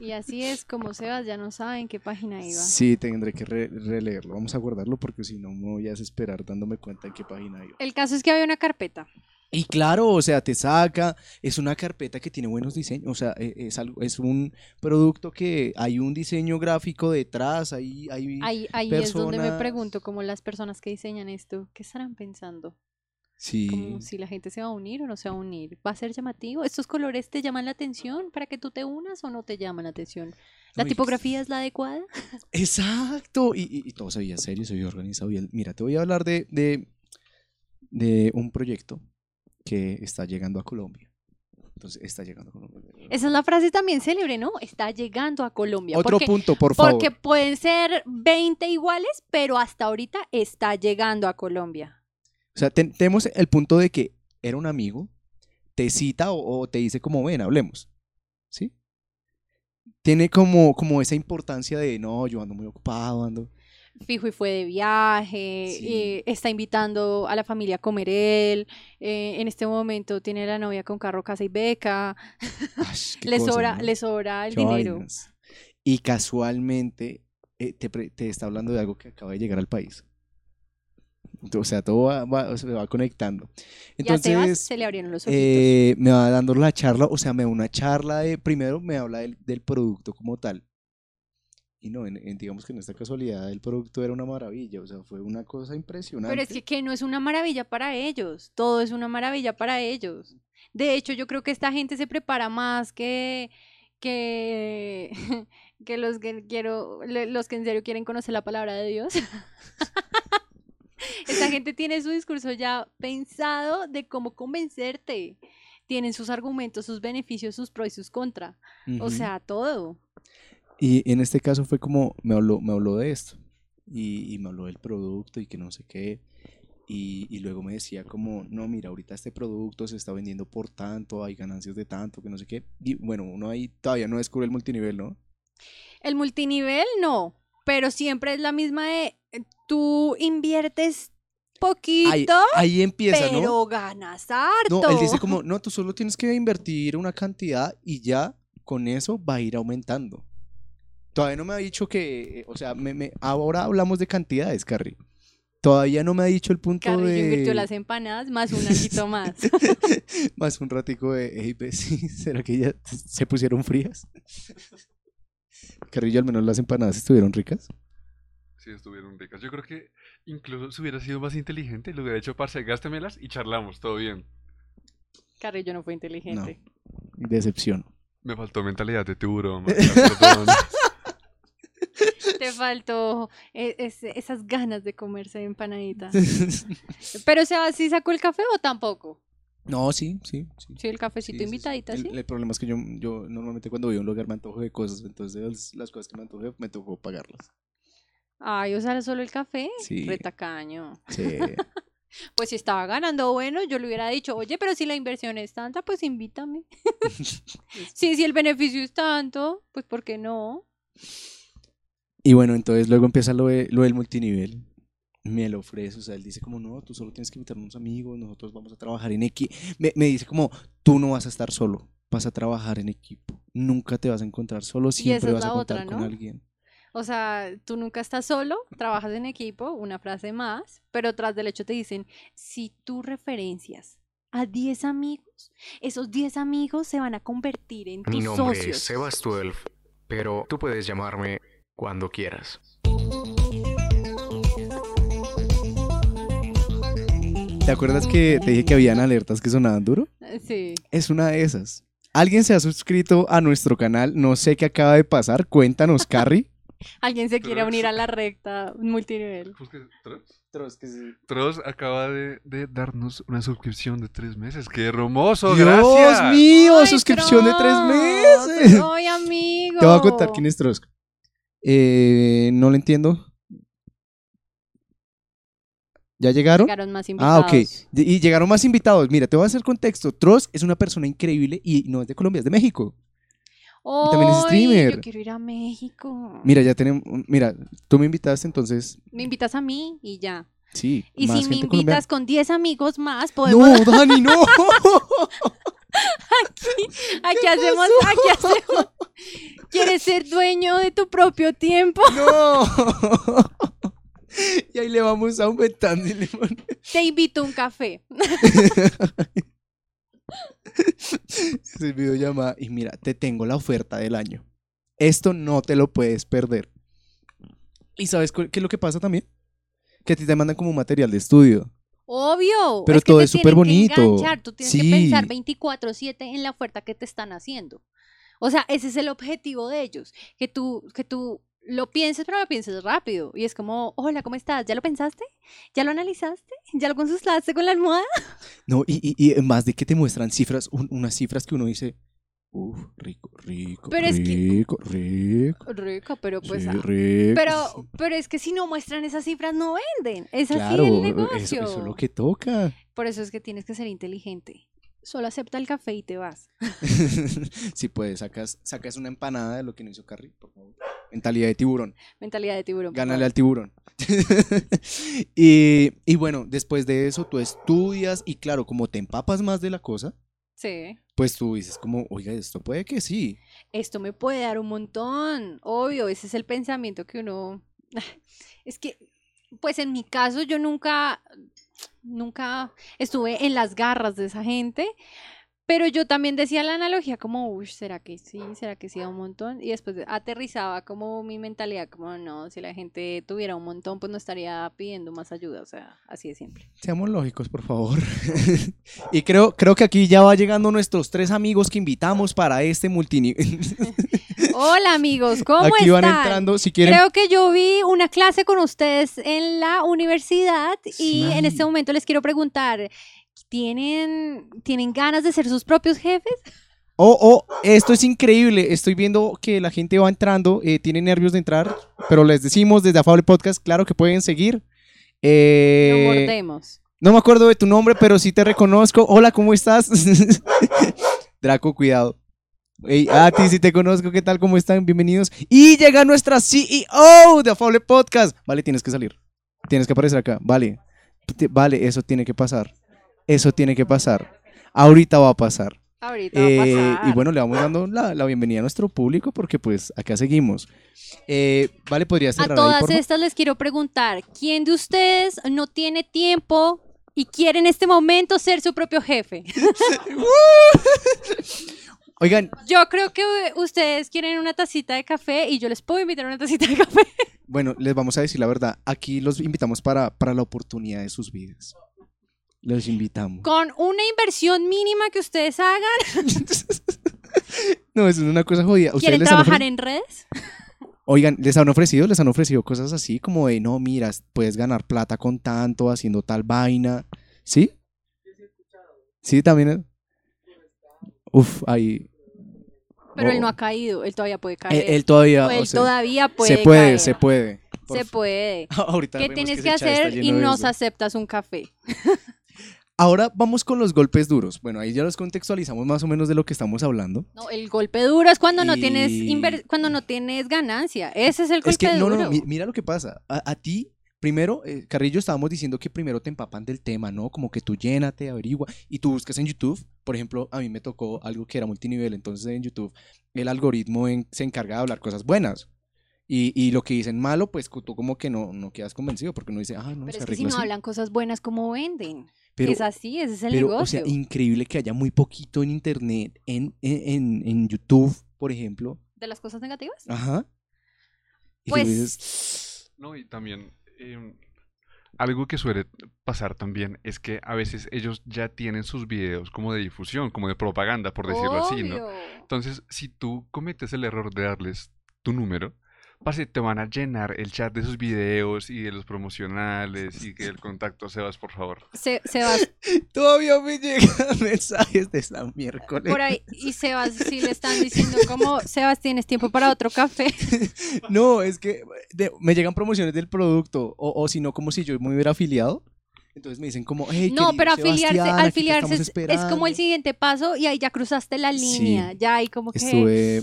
Y así es como Sebas ya no sabe en qué página iba. Sí, tendré que re- releerlo. Vamos a guardarlo porque si no me voy a desesperar dándome cuenta en qué página iba. El caso es que había una carpeta. Y claro, o sea, te saca, es una carpeta que tiene buenos diseños, o sea, e, es, algo, es un producto que hay un diseño gráfico detrás, hay, hay Ahí, ahí es donde me pregunto, como las personas que diseñan esto, ¿qué estarán pensando? Sí. Como si la gente se va a unir o no se va a unir. ¿Va a ser llamativo? ¿Estos colores te llaman la atención para que tú te unas o no te llaman la atención? ¿La tipografía es la adecuada? Exacto. Y, y, todo se veía serio, se veía organizado. Y mira, te voy a hablar de, de, de un proyecto que está llegando a Colombia. Entonces, está llegando a Colombia. Esa es la frase también célebre, ¿no? Está llegando a Colombia. Otro punto, por favor. Porque pueden ser 20 iguales, pero hasta ahorita está llegando a Colombia. O sea, tenemos el punto de que era un amigo, te cita o, te dice como, ven, hablemos. ¿Sí? Tiene como, como esa importancia de, no, yo ando muy ocupado, ando... Fijo y fue de viaje, eh, está invitando a la familia a comer él, eh, en este momento tiene la novia con carro, casa y beca, [laughs] le, sobra, le sobra el dinero. Y casualmente eh, te, te está hablando de algo que acaba de llegar al país. O sea, todo va, se va conectando. Entonces, se le abrieron los eh, me va dando la charla, o sea, me da una charla de, primero me habla del, del producto como tal. Y no, digamos que en esta casualidad el producto era una maravilla, o sea, fue una cosa impresionante. Pero es que, que no es una maravilla para ellos, todo es una maravilla para ellos. De hecho, yo creo que esta gente se prepara más que, que, [laughs] que los que quiero, los que en serio quieren conocer la palabra de Dios. [laughs] Esta gente tiene su discurso ya pensado de cómo convencerte. Tienen sus argumentos, sus beneficios, sus pros y sus contra. O sea, todo. Y en este caso fue como, me habló, me habló de esto. Y, me habló del producto y que no sé qué. Y, y, luego me decía como, no, mira, ahorita este producto se está vendiendo por tanto, hay ganancias de tanto, que no sé qué. Y bueno, uno ahí todavía no descubre el multinivel, ¿no? El multinivel no, pero siempre es la misma de tú inviertes poquito, ahí, empieza, pero ganas harto. No, él dice como, no, tú solo tienes que invertir una cantidad y ya con eso va a ir aumentando. Todavía no me ha dicho que, o sea, me, ahora hablamos de cantidades, Carrie. Todavía no me ha dicho el punto de... invirtió las empanadas más un ratito más. [laughs] más un ratico de, hey, [laughs] sí, ¿será que ya se pusieron frías? Carrillo, al menos las empanadas estuvieron ricas si estuvieron ricas. Yo creo que incluso si hubiera sido más inteligente, lo hubiera hecho, parce, gástemelas y charlamos, todo bien. Carrillo no fue inteligente. Decepción. Me faltó mentalidad de tiburón. [laughs] Te faltó e, esas ganas de comerse empanaditas. [laughs] Pero, o sea, ¿sí sacó el café o tampoco? No, sí, sí. Sí, el cafecito invitadita, sí. El, problema es que yo, yo normalmente cuando voy a un lugar me antojo de cosas, entonces las cosas que me antojo me tocó pagarlas. Ay, o sea, solo el café. Sí. Retacaño. Sí. [laughs] pues si estaba ganando bueno, yo le hubiera dicho, oye, pero si la inversión es tanta, pues invítame. [laughs] [laughs] sí, si el beneficio es tanto, pues ¿por qué no? Y bueno, entonces luego empieza lo, lo del multinivel. Me lo ofrece, o sea, él dice como, no, tú solo tienes que invitar a unos amigos, nosotros vamos a trabajar en equipo. Me, me, dice como, tú no vas a estar solo, vas a trabajar en equipo. Nunca te vas a encontrar solo, siempre vas a contar con alguien. O sea, tú nunca estás solo, trabajas en equipo, una frase más, pero tras del hecho te dicen, si tú referencias a 10 amigos, esos 10 amigos se van a convertir en tus Mi nombre socios. es Sebas12, pero tú puedes llamarme cuando quieras. ¿Te acuerdas que te dije que habían alertas que sonaban duro? Eh, sí. Es una de esas. Alguien se ha suscrito a nuestro canal, no sé qué acaba de pasar, cuéntanos, Carrie. [laughs] Alguien se quiere unir a la recta multinivel. Tross? acaba de, darnos una suscripción de tres meses. ¡Qué hermoso! ¡Dios mío! ¡Suscripción de tres meses! ¡Ay, amigo! Te voy a contar quién es Trosk. Eh, no lo entiendo. ¿Ya llegaron? Llegaron más invitados. Ah, ok. Y llegaron más invitados. Mira, te voy a hacer contexto. Trosk es una persona increíble y no es de Colombia, es de México también es streamer. Yo quiero ir a México. Mira, ya tenemos. Mira, tú me invitaste, entonces. Me invitas a mí y ya. Sí. Y si me invitas con 10 amigos más, podemos. No, Dani, no. [laughs] aquí, aquí hacemos, aquí hacemos. ¿Quieres ser dueño de tu propio tiempo? No. [laughs] [laughs] y ahí le vamos aumentando el limón. Te invito a un café. [laughs] Ese video llama y mira, te tengo la oferta del año. Esto no te lo puedes perder. ¿Y sabes qué es lo que pasa también? Que a ti te mandan como material de estudio. Obvio. Pero todo es súper bonito. Tú tienes que pensar 24/7 en la oferta que te están haciendo. O sea, ese es el objetivo de ellos. Que tú, que tú lo pienses, pero lo pienses rápido. Y es como, hola, ¿cómo estás? ¿Ya lo pensaste? ¿Ya lo analizaste? ¿Ya lo consultaste con la almohada? No, y, y, más de que te muestran cifras, unas cifras que uno dice, Uf, rico, rico, pero rico, es que, rico. Rico, pero pues. Ah, pero, pero es que si no muestran esas cifras, no venden. Es así el negocio. Eso, es lo que toca. Por eso es que tienes que ser inteligente. Solo acepta el café y te vas. [laughs] [laughs] si puedes, sacas, sacas una empanada de lo que no hizo Carrie, por favor. Mentalidad de tiburón. Mentalidad de tiburón. Gánale al tiburón. [laughs] y, y bueno, después de eso tú estudias y claro, como te empapas más de la cosa, Sí. Pues tú dices como, oiga, esto puede que sí. Esto me puede dar un montón, obvio, ese es el pensamiento que uno... Es que, pues en mi caso yo nunca, nunca estuve en las garras de esa gente, pero yo también decía la analogía como, uy, ¿será que sí? ¿Será que sí da un montón? Y después aterrizaba como mi mentalidad, como, no, si la gente tuviera un montón, pues no estaría pidiendo más ayuda, o sea, así de simple. Seamos lógicos, por favor. [laughs] y creo, creo que aquí ya va llegando nuestros tres amigos que invitamos para este multinivel. [laughs] Hola amigos, ¿cómo aquí van entrando, si quieren. Creo que yo vi una clase con ustedes en la universidad y en este momento les quiero preguntar, ¿Tienen, ¿Tienen ganas de ser sus propios jefes? Oh, oh, esto es increíble. Estoy viendo que la gente va entrando, eh, tiene nervios de entrar, pero les decimos desde Afable Podcast, claro que pueden seguir. Eh, no mordemos. No me acuerdo de tu nombre, pero sí te reconozco. Hola, ¿cómo estás? [laughs] Draco, cuidado. A ti sí te conozco, ¿qué tal? ¿Cómo están? Bienvenidos. Y llega nuestra CEO de Afable Podcast. Vale, tienes que salir. Tienes que aparecer acá. Vale. Vale, eso tiene que pasar. Eso tiene que pasar. Ahorita va a pasar. Ahorita va a eh, pasar. Y bueno, le vamos dando la, bienvenida a nuestro público porque pues acá seguimos. Eh, vale, podría ser. A todas estas les quiero preguntar, ¿quién de ustedes no tiene tiempo y quiere en este momento ser su propio jefe? [laughs] [laughs] Oigan. Yo creo que ustedes quieren una tacita de café y yo les puedo invitar a una tacita de café. [laughs] Bueno, les vamos a decir la verdad. Aquí los invitamos para, para la oportunidad de sus vidas. Los invitamos. Con una inversión mínima que ustedes hagan. [laughs] no, eso es una cosa jodida. ¿Quieren trabajar en redes? Oigan, les han ofrecido, les han ofrecido cosas así como de, no, mira, puedes ganar plata con tanto, haciendo tal vaina. ¿Sí? Sí, también. Uf, ahí. Pero él no ha caído, él todavía puede caer. Él, todavía. él todavía puede. Se puede, se puede. Se puede. [laughs] ¿Qué tienes que, hacer y nos aceptas un café? [laughs] Ahora vamos con los golpes duros. Bueno, ahí ya los contextualizamos más o menos de lo que estamos hablando. No, el golpe duro es cuando no tienes cuando no tienes ganancia. Ese es el golpe es que, duro. No, no, mira lo que pasa. A, ti, primero, eh, Carrillo, estábamos diciendo que primero te empapan del tema, ¿no? Como que tú llénate, averigua y tú buscas en YouTube. Por ejemplo, a mí me tocó algo que era multinivel, entonces en YouTube el algoritmo se encarga de hablar cosas buenas. Y, y, lo que dicen malo, pues tú como que no, no quedas convencido porque uno dice, ah, no, Pero se es que si no hablan cosas buenas, ¿cómo venden? es así, ese es el negocio. O sea, increíble que haya muy poquito en internet, en, en, en YouTube, por ejemplo. ¿De las cosas negativas? Ajá. pues. No, y también. Em, algo que suele pasar también es que a veces ellos ya tienen sus videos como de difusión, como de propaganda, por decirlo así, ¿no? Entonces, si tú cometes el error de darles tu número, Parce, te van a llenar el chat de sus videos y de los promocionales y que el [laughs] contacto Sebas, por favor. Se, Sebas. [laughs] Todavía me llegan [laughs] mensajes de San miércoles. Por ahí, y Sebas, si le están diciendo como, Sebas, ¿tienes tiempo para otro café? no, es que me llegan promociones del producto, o, o si no, como si yo me hubiera afiliado. Entonces me dicen como, hey, No, pero afiliarse, afiliarse es, es, como el siguiente paso y ahí ya cruzaste la línea, ya ahí como que... Estuve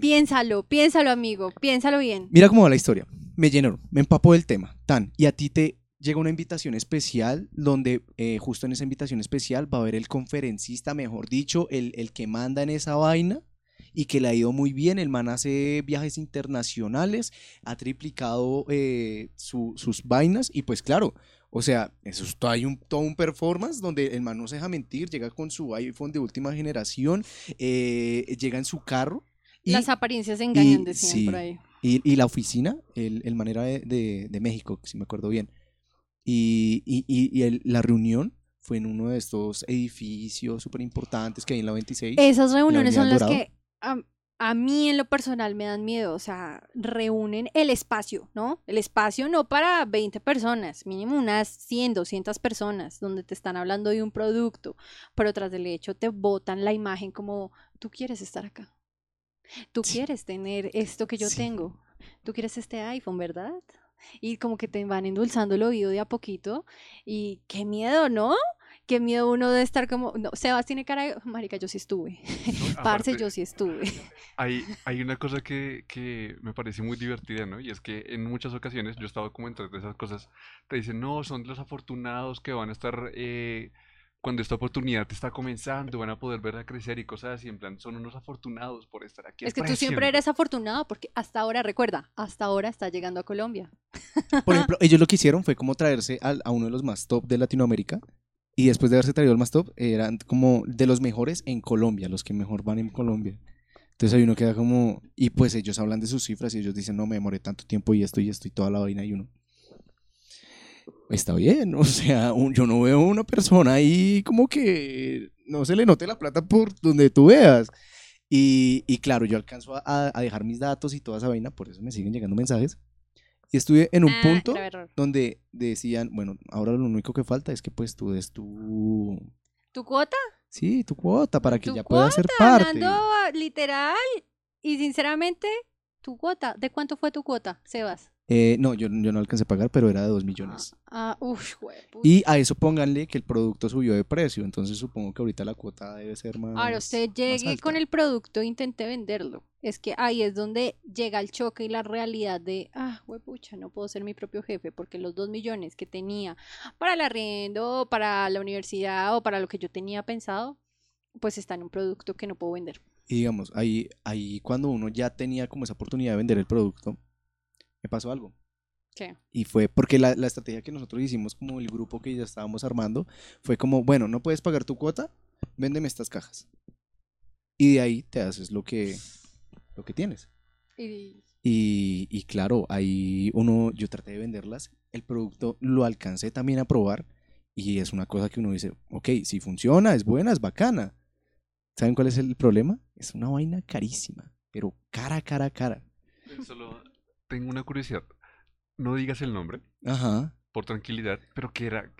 Piénsalo, piénsalo, amigo, piénsalo bien. Mira cómo va la historia. Me llenó, me empapó del tema, tan. Y a ti te llega una invitación especial donde eh, justo en esa invitación especial va a haber el conferencista, mejor dicho, el, el que manda en esa vaina. y que le ha ido muy bien. El man hace viajes internacionales, ha triplicado eh, sus vainas y pues claro, o sea, eso es hay un, todo un performance donde el man no se deja mentir, llega con su iPhone de última generación, eh, llega en su carro. Y, Las apariencias engañan, decían por ahí. Y, la oficina, el, el manera de, de, México, si me acuerdo bien. Y, y la reunión fue en uno de estos edificios súper importantes que hay en la 26. Esas reuniones son las que a, mí en lo personal me dan miedo, o sea, reúnen el espacio, ¿no? El espacio no para 20 personas, mínimo unas 100, 200 personas, donde te están hablando de un producto, pero tras del hecho te botan la imagen como, tú quieres estar acá, tú quieres tener esto que yo tengo, tú quieres este iPhone, ¿verdad? y como que te van endulzando el oído de a poquito y qué miedo, ¿no? Qué miedo uno de estar como, no, Sebas tiene cara de, marica, yo sí estuve, [laughs] parce, yo sí estuve. Hay, hay una cosa que, que, me parece muy divertida, ¿no? Y es que en muchas ocasiones, yo estaba como entre esas cosas, te dicen, no, son los afortunados que van a estar... Eh, cuando esta oportunidad te está comenzando, van a poder verla crecer y cosas así, en plan, son unos afortunados por estar aquí. Es que tú siempre eres afortunado porque hasta ahora, recuerda, hasta ahora está llegando a Colombia. [laughs] Por ejemplo, ellos lo que hicieron fue como traerse a, uno de los más top de Latinoamérica y después de haberse traído al más top, eran como de los mejores en Colombia, los que mejor van en Colombia. Entonces ahí uno queda como, y pues ellos hablan de sus cifras y ellos dicen, no, me demoré tanto tiempo y esto y esto y toda la vaina y uno está bien, o sea, yo no veo una persona ahí como que no se le note la plata por donde tú veas. Y, y claro, yo alcanzo a, a, dejar mis datos y toda esa vaina, por eso me siguen llegando mensajes. Y estuve en un ah, punto donde decían, bueno, ahora lo único que falta es que pues tú des tu... ¿Tu cuota? Sí, tu cuota, para que ya pueda ser parte. literal, y sinceramente, tu cuota, ¿de cuánto fue tu cuota, Sebas? Eh, no, yo, yo, no alcancé a pagar, pero era de 2 millones. Ah, uff, Y a eso pónganle que el producto subió de precio, entonces supongo que ahorita la cuota debe ser más. Ahora usted llegue con el producto e intente venderlo. Es que ahí es donde llega el choque y la realidad de, ah, pucha, no puedo ser mi propio jefe, porque los 2 millones que tenía para el arriendo, para la universidad o para lo que yo tenía pensado, pues está en un producto que no puedo vender. Y digamos, ahí, ahí cuando uno ya tenía como esa oportunidad de vender el producto, me pasó algo. ¿Qué? Y fue porque la, la, estrategia que nosotros hicimos como el grupo que ya estábamos armando fue como, bueno, no puedes pagar tu cuota, véndeme estas cajas. Y de ahí te haces lo que, lo que tienes. Y... Y, y claro, ahí uno, yo traté de venderlas, el producto lo alcancé también a probar y es una cosa que uno dice, ok, si funciona, es buena, es bacana. ¿Saben cuál es el problema? Es una vaina carísima, pero cara, cara, cara. Solo tengo una curiosidad. No digas el nombre. Ajá. Por tranquilidad, pero ¿qué era?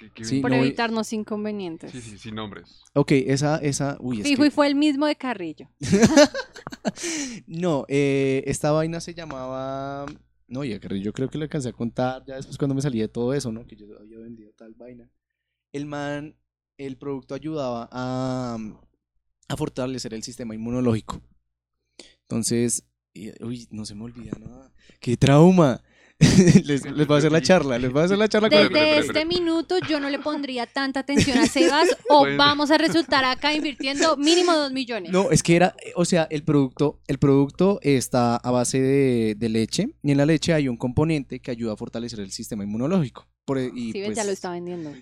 por evitarnos inconvenientes. Sí, sí, sin nombres. Ok, esa, esa, uy, es y fue el mismo de Carrillo. [laughs] no, eh, esta vaina se llamaba, no, ya Carrillo creo que le alcancé a contar ya después cuando me salí de todo eso, ¿no? Que yo había vendido tal vaina. El man, el producto ayudaba a, a fortalecer el sistema inmunológico. Entonces, uy, no se me olvida nada. ¡Qué trauma! [laughs] les, les voy a hacer la charla, les voy a hacer la charla. Desde este minuto yo no le pondría tanta atención a Sebas [laughs] o vamos a resultar acá invirtiendo mínimo dos millones. No, es que era, o sea, el producto, el producto está a base de, de leche y en la leche hay un componente que ayuda a fortalecer el sistema inmunológico. Por, e, y, sí, pues... [laughs] [laughs] ya lo está vendiendo.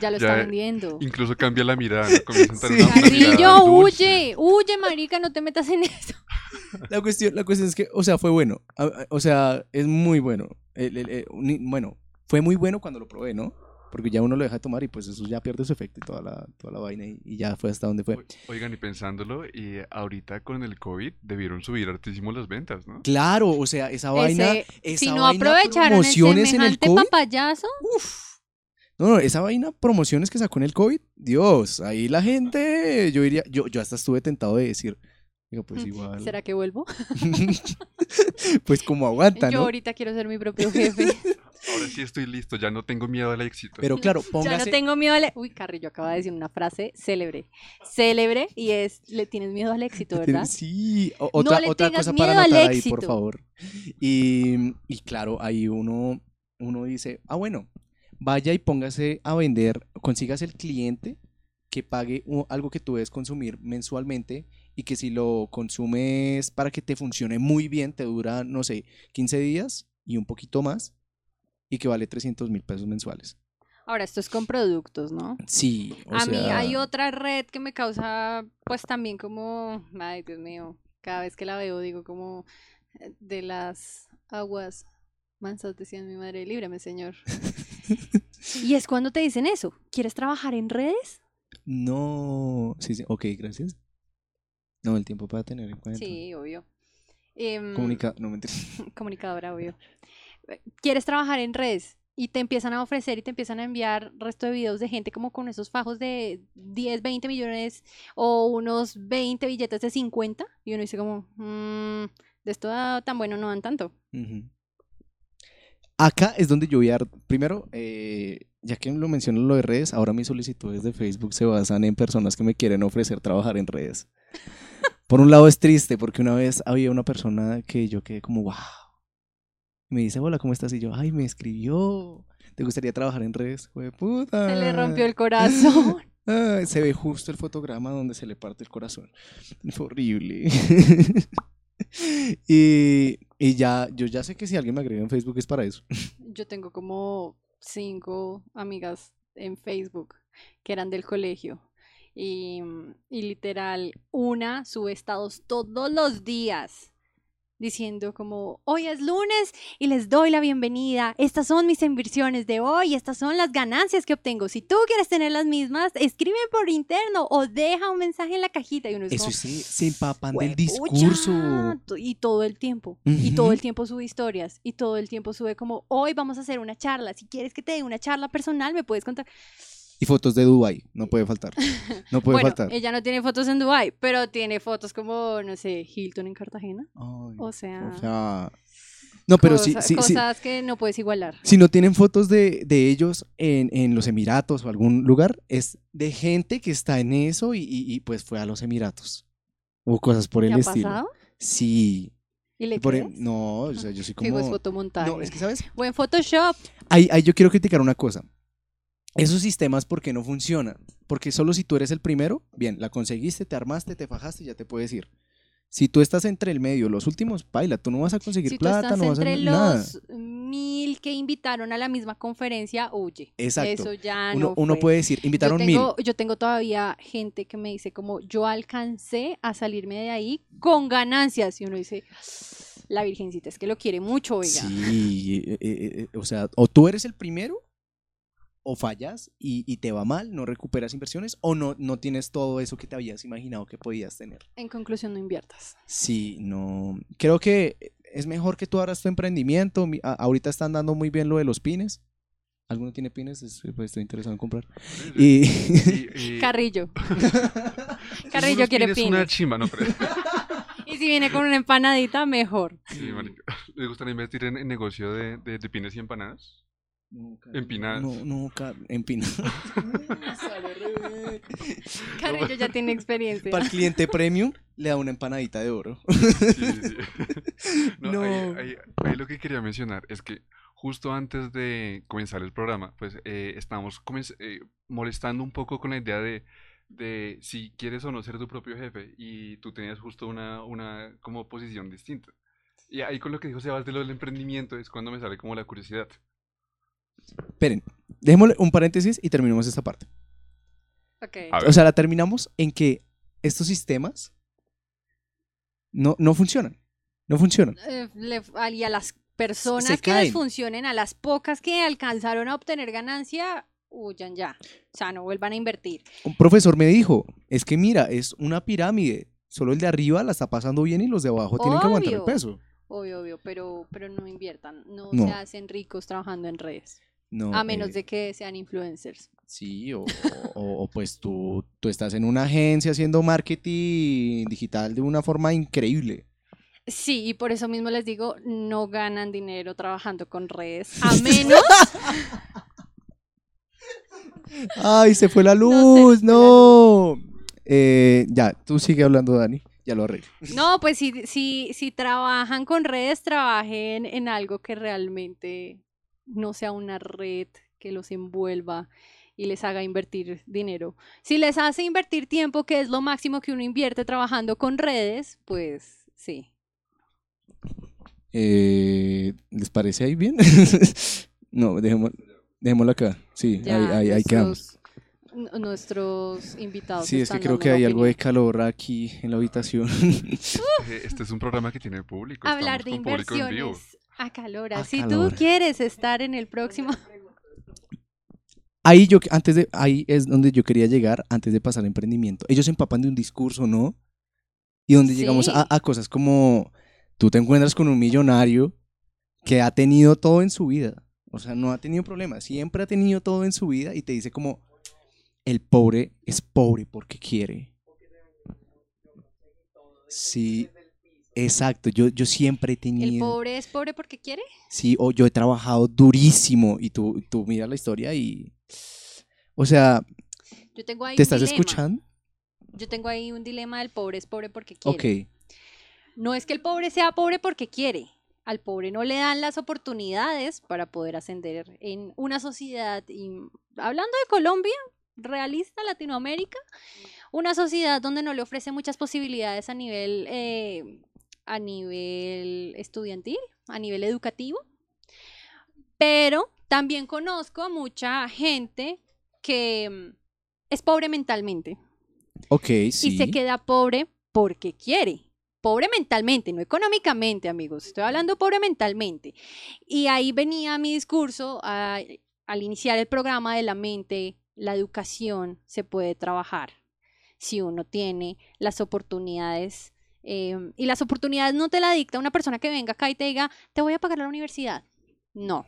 ya lo está vendiendo. Incluso cambia la mirada. ¿no? A huye, huye, marica, no te metas en eso. [laughs] La cuestión, la cuestión es que, o sea, fue bueno. O sea, es muy bueno. bueno, fue muy bueno cuando lo probé, ¿no? Porque ya uno lo deja tomar y pues eso ya pierde su efecto y toda la, toda la vaina y, ya fue hasta donde fue. Oigan, y pensándolo, y ahorita con el COVID debieron subir hartísimo las ventas, ¿no? Claro, o sea, esa vaina... Esa si no aprovecharon promociones el en el COVID, papayazo. Uf. No, no, esa vaina, promociones que sacó en el COVID, Dios, ahí la gente, yo diría, yo, yo hasta estuve tentado de decir, pues igual. ¿Será que vuelvo? [laughs] pues como aguanta, ¿no? Yo ahorita quiero ser mi propio jefe. [laughs] Ahora sí estoy listo, ya no tengo miedo al éxito. Pero claro, póngase... [laughs] Ya no tengo miedo al... Uy, Carrillo acaba de decir una frase célebre. Célebre y es, le tienes miedo al éxito, [laughs] ¿verdad? Sí, otra, otra cosa para anotar ahí, por favor. Y, y claro, ahí uno, uno dice, ah, bueno, vaya y póngase a vender, consigas el cliente que pague algo que tú debes consumir mensualmente y que si lo consumes para que te funcione muy bien, te dura, no sé, 15 días y un poquito más y que vale 300 mil pesos mensuales. Ahora, esto es con productos, ¿no? Sí. a mí hay otra red que me causa, pues también como, ay Dios mío, cada vez que la veo digo como eh, de las aguas mansas, decía mi madre, líbrame, señor. [laughs] y es cuando te dicen eso, ¿quieres trabajar en redes? No, sí, sí, ok, gracias. No, el tiempo para tener en cuenta. Sí, obvio. Em, Comunica no me [laughs] Comunicadora, obvio. ¿Quieres trabajar en redes? y te empiezan a ofrecer y te empiezan a enviar resto de videos de gente como con esos fajos de 10, 20 millones o unos 20 billetes de 50 y uno dice como, mmm, de esto tan bueno no dan tanto. Acá es donde yo voy a, primero, eh, ya que lo menciono lo de redes, ahora mis solicitudes de Facebook se basan en personas que me quieren ofrecer trabajar en redes. [laughs] Por un lado es triste porque una vez había una persona que yo quedé como, wow me dice, hola, ¿cómo estás? Y yo, ay, me escribió. ¿Te gustaría trabajar en redes? Fue puta. Se le rompió el corazón. [laughs] se ve justo el fotograma donde se le parte el corazón. Fue horrible. [laughs] y, y ya, yo ya sé que si alguien me agrega en Facebook es para eso. Yo tengo como cinco amigas en Facebook que eran del colegio. Y, y literal, una sube estados todos los días diciendo como, hoy es lunes y les doy la bienvenida, estas son mis inversiones de hoy, estas son las ganancias que obtengo. Si tú quieres tener las mismas, escribe por interno o deja un mensaje en la cajita. Y uno Eso sí, se empapan del discurso. Y todo el tiempo, y todo el tiempo sube historias, y todo el tiempo sube como, hoy vamos a hacer una charla, si quieres que te dé una charla personal, me puedes contar. Y fotos de Dubai, no puede faltar. No puede [laughs] bueno, faltar. Ella no tiene fotos en Dubai, pero tiene fotos como, no sé, Hilton en Cartagena. o sea. no, pero sí, sí, Cosas que no puedes igualar. Si no tienen fotos de, de ellos en, en, los Emiratos o algún lugar, es de gente que está en eso y, y, pues fue a los Emiratos. O cosas por el ha estilo. Pasado? Sí. ¿Y le por No, o sea, yo soy [laughs] como... es fotomontaje. No, es que, ¿sabes? Buen Photoshop. Ahí, ahí yo quiero criticar una cosa. Esos sistemas, ¿por qué no funcionan? Porque solo si tú eres el primero, bien, la conseguiste, te armaste, te fajaste, ya te puedes ir. Si tú estás entre el medio, los últimos, paila, tú no vas a conseguir plata, no vas a entre los mil que invitaron a la misma conferencia, huye. Exacto. Eso ya uno, no uno puede decir, invitaron yo tengo, mil. Yo tengo todavía gente que me dice como, yo alcancé a salirme de ahí con ganancias. Y uno dice, la virgencita es que lo quiere mucho, oiga. Sí, eh, eh, eh, o sea, o tú eres el primero o fallas y, te va mal, no recuperas inversiones o no, no tienes todo eso que te habías imaginado que podías tener. En conclusión, no inviertas. Sí, no. Creo que es mejor que tú abras tu emprendimiento. ahorita están dando muy bien lo de los pines. ¿Alguno tiene pines? pues, estoy interesado en comprar. [laughs] Y... Carrillo. [laughs] Carrillo quiere pines. una chimba, no [laughs] Y si viene con una empanadita, mejor. Sí, ¿Les gustaría invertir en, negocio de, de pines y empanadas? Empinadas. [laughs] No, no, empinadas. Carrillo ya tiene experiencia. Para el cliente premium le da una empanadita de oro. [laughs] No, Ahí, lo que quería mencionar es que justo antes de comenzar el programa, pues eh, estamos eh, molestando un poco con la idea de, de si quieres o no ser tu propio jefe y tú tenías justo una, una como posición distinta. Y ahí con lo que dijo Sebas de lo del emprendimiento es cuando me sale como la curiosidad. Esperen, dejémosle un paréntesis y terminemos esta parte. O sea, la terminamos en que estos sistemas no, no funcionan. No funcionan. Eh, y a las personas que les funcionen, a las pocas que alcanzaron a obtener ganancia, huyan ya. O sea, no vuelvan a invertir. Un profesor me dijo, es que mira, es una pirámide. Solo el de arriba la está pasando bien y los de abajo tienen que aguantar el peso. Obvio, obvio, pero, pero no inviertan. no. se hacen ricos trabajando en redes a menos eh, de que sean influencers. Sí, o, o, pues tú, tú estás en una agencia haciendo marketing digital de una forma increíble. Sí, y por eso mismo les digo, no ganan dinero trabajando con redes, [laughs] a menos... Ay, se fue la luz, no. Eh, ya, tú sigue hablando, Dani. Ya lo arreglo. No, pues si, si, si trabajan con redes, trabajen en algo que realmente no sea una red que los envuelva y les haga invertir dinero. Si les hace invertir tiempo, que es lo máximo que uno invierte trabajando con redes, pues sí. Eh, ¿Les parece ahí bien? [laughs] no, dejémoslo acá. Sí, ahí, ahí, quedamos. Nuestros invitados. Sí, es que creo que hay algo de calor aquí en la habitación. [laughs] [laughs] este es un programa que tiene público. Hablar de inversiones a calor. Si tú quieres estar en el próximo ahí yo antes de ahí es donde yo quería llegar antes de pasar al emprendimiento. Ellos se empapan de un discurso, ¿no? Y donde llegamos a, cosas como tú te encuentras con un millonario que ha tenido todo en su vida. O sea, no ha tenido problemas, siempre ha tenido todo en su vida y te dice como el pobre es pobre porque quiere. Sí, exacto. Yo, yo siempre he tenido. ¿El pobre es pobre porque quiere? Sí, o yo he trabajado durísimo y tú, tú miras la historia y o sea, ¿te estás escuchando? Yo tengo ahí un dilema del pobre es pobre porque quiere. Ok. No es que el pobre sea pobre porque quiere. Al pobre no le dan las oportunidades para poder ascender en una sociedad, y, hablando de Colombia, realista, Latinoamérica, una sociedad donde no le ofrece muchas posibilidades a nivel, eh, a nivel estudiantil, a nivel educativo. Pero también conozco a mucha gente que mm, es pobre mentalmente. Ok, sí. Y se queda pobre porque quiere. Pobre mentalmente, no económicamente, amigos. Estoy hablando pobre mentalmente. Y ahí venía mi discurso al iniciar el programa de la mente, la educación se puede trabajar si uno tiene las oportunidades. Em, y las oportunidades no te la dicta una persona que venga acá y te diga, te voy a pagar la universidad. No.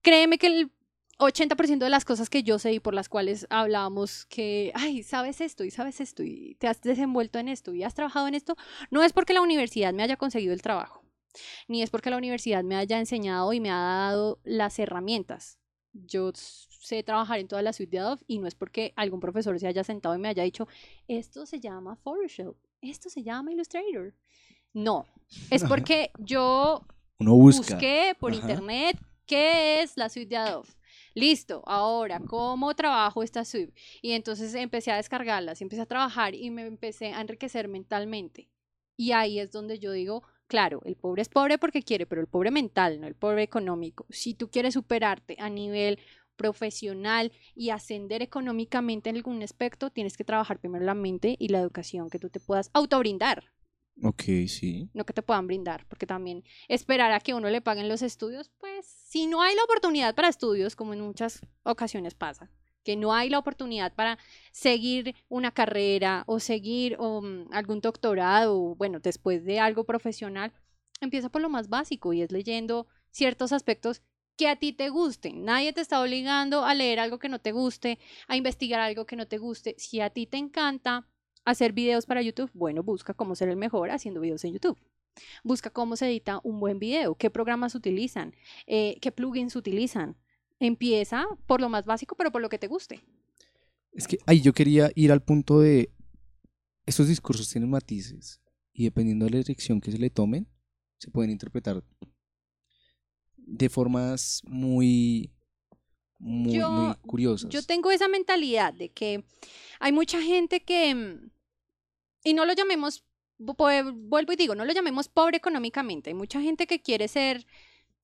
Créeme que el 80% de las cosas que yo sé y por las cuales hablábamos que, ay, sabes esto y sabes esto y te has desenvuelto en esto y has trabajado en esto, no es porque la universidad me haya conseguido el trabajo, ni es porque la universidad me haya enseñado y me ha dado las herramientas. Yo sé trabajar en toda la suite de Adobe y no es porque algún profesor se haya sentado y me haya dicho, esto se llama Photoshop, esto se llama Illustrator. No, es [laughs] porque yo busqué por internet qué es la suite de Adobe listo, ahora, ¿cómo trabajo esta suite? Y entonces empecé a descargarlas, empecé a trabajar y me empecé a enriquecer mentalmente. Y ahí es donde yo digo, claro, el pobre es pobre porque quiere, pero el pobre mental, no el pobre económico. Si tú quieres superarte a nivel profesional y ascender económicamente en algún aspecto, tienes que trabajar primero la mente y la educación que tú te puedas autobrindar. Ok, sí. No que te puedan brindar, porque también esperar a que uno le paguen los estudios, pues si no hay la oportunidad para estudios, como en muchas ocasiones pasa, que no hay la oportunidad para seguir una carrera o seguir mm, algún doctorado, bueno, después de algo profesional, empieza por lo más básico y es leyendo ciertos aspectos que a ti te gusten. Nadie te está obligando a leer algo que no te guste, a investigar algo que no te guste. Si a ti te encanta hacer videos para YouTube, bueno, busca cómo ser el mejor haciendo videos en YouTube. Busca cómo se edita un buen video, qué programas utilizan, eh, qué plugins utilizan. Empieza por lo más básico, pero por lo que te guste. Es que ahí yo quería ir al punto de, estos discursos tienen matices y dependiendo de la dirección que se le tomen, se pueden interpretar de formas muy, muy, muy curiosas. Yo tengo esa mentalidad de que hay mucha gente que, mm, y no lo llamemos vuelvo y digo, no lo llamemos pobre económicamente. Hay mucha gente que quiere ser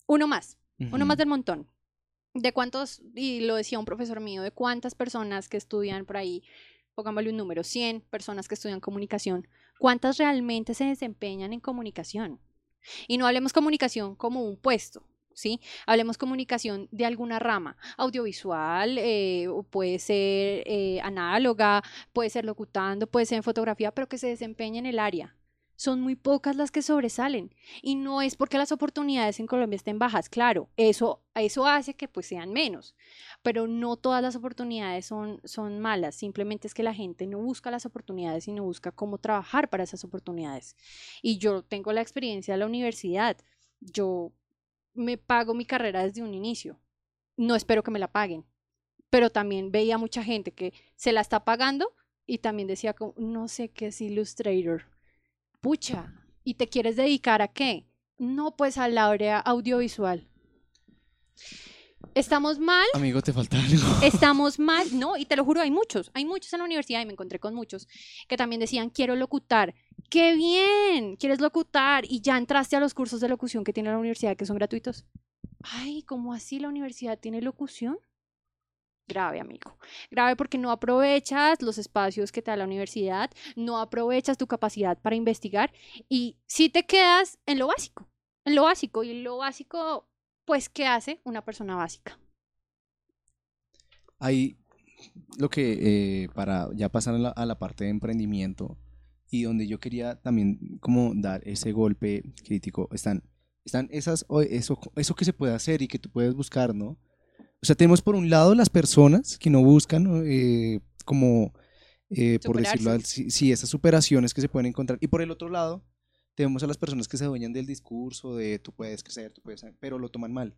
uno más, uno más del montón. ¿De cuántos, y lo decía un profesor mío, de cuántas personas que estudian por ahí, pongámosle un número, 100 personas que estudian comunicación, cuántas realmente se desempeñan en comunicación? Y no hablemos comunicación como un puesto, ¿sí? Hablemos comunicación de alguna rama, audiovisual, eh, puede ser eh, análoga, puede ser locutando, puede ser en fotografía, pero que se desempeñe en el área. Son muy pocas las que sobresalen y no es porque las oportunidades en Colombia estén bajas, claro, eso, eso hace que pues sean menos, pero no todas las oportunidades son, son malas, simplemente es que la gente no busca las oportunidades y no busca cómo trabajar para esas oportunidades. Y yo tengo la experiencia de la universidad, yo me pago mi carrera desde un inicio. No espero que me la paguen. Pero también veía mucha gente que se la está pagando y también decía como, no sé qué es Illustrator. Pucha, ¿y te quieres dedicar a qué? No, pues a la área audiovisual. Estamos mal. Amigo, te falta algo. [laughs] Estamos mal. No, y te lo juro, hay muchos. Hay muchos en la universidad y me encontré con muchos que también decían, quiero locutar. ¡Qué bien! ¿Quieres locutar? Y ya entraste a los cursos de locución que tiene la universidad que son gratuitos. Ay, ¿cómo así la universidad tiene locución? Grave, amigo. Grave porque no aprovechas los espacios que te da la universidad, no aprovechas tu capacidad para investigar y si te quedas en lo básico, en lo básico. Y lo básico, pues, ¿qué hace una persona básica? Ahí, lo que, eh, para ya pasar a la, a la parte de emprendimiento y donde yo quería también como dar ese golpe crítico, están, están esas, eso, eso que se puede hacer y que tú puedes buscar, ¿no? O sea, tenemos por un lado las personas que no buscan eh, como, eh, por decirlo así, sí, esas superaciones que se pueden encontrar. Y por el otro lado, tenemos a las personas que se adueñan del discurso de tú puedes crecer, tú puedes, pero lo toman mal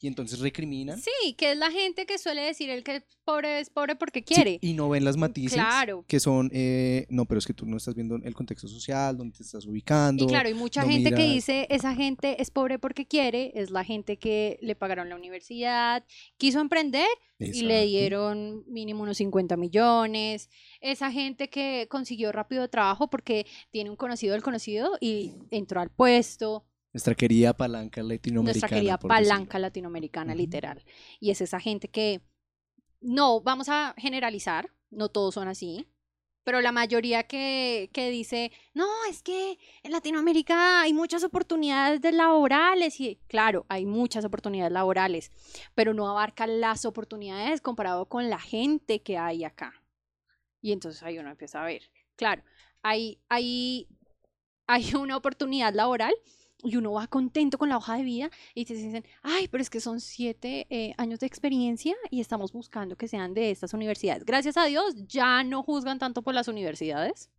y entonces recriminan. Sí, que es la gente que suele decir el que es pobre es pobre porque quiere. y no ven las matices claro. que son, eh, no, pero es que tú no estás viendo el contexto social, donde te estás ubicando. Y claro, hay mucha gente que dice, esa gente es pobre porque quiere, es la gente que le pagaron la universidad, quiso emprender y le dieron mínimo unos 50 millones. Esa gente que consiguió rápido trabajo porque tiene un conocido del conocido y entró al puesto. Nuestra querida palanca latinoamericana. Nuestra querida palanca latinoamericana, literal. Y es esa gente que, no, vamos a generalizar, no todos son así, pero la mayoría que, que dice, no, es que en Latinoamérica hay muchas oportunidades laborales y claro, hay muchas oportunidades laborales, pero no abarca las oportunidades comparado con la gente que hay acá. Y entonces ahí uno empieza a ver, claro, hay, hay, [laughs] hay una oportunidad laboral y uno va contento con la hoja de vida y te dicen, ay, pero es que son siete eh, años de experiencia y estamos buscando que sean de estas universidades. Gracias a Dios ya no juzgan tanto por las universidades,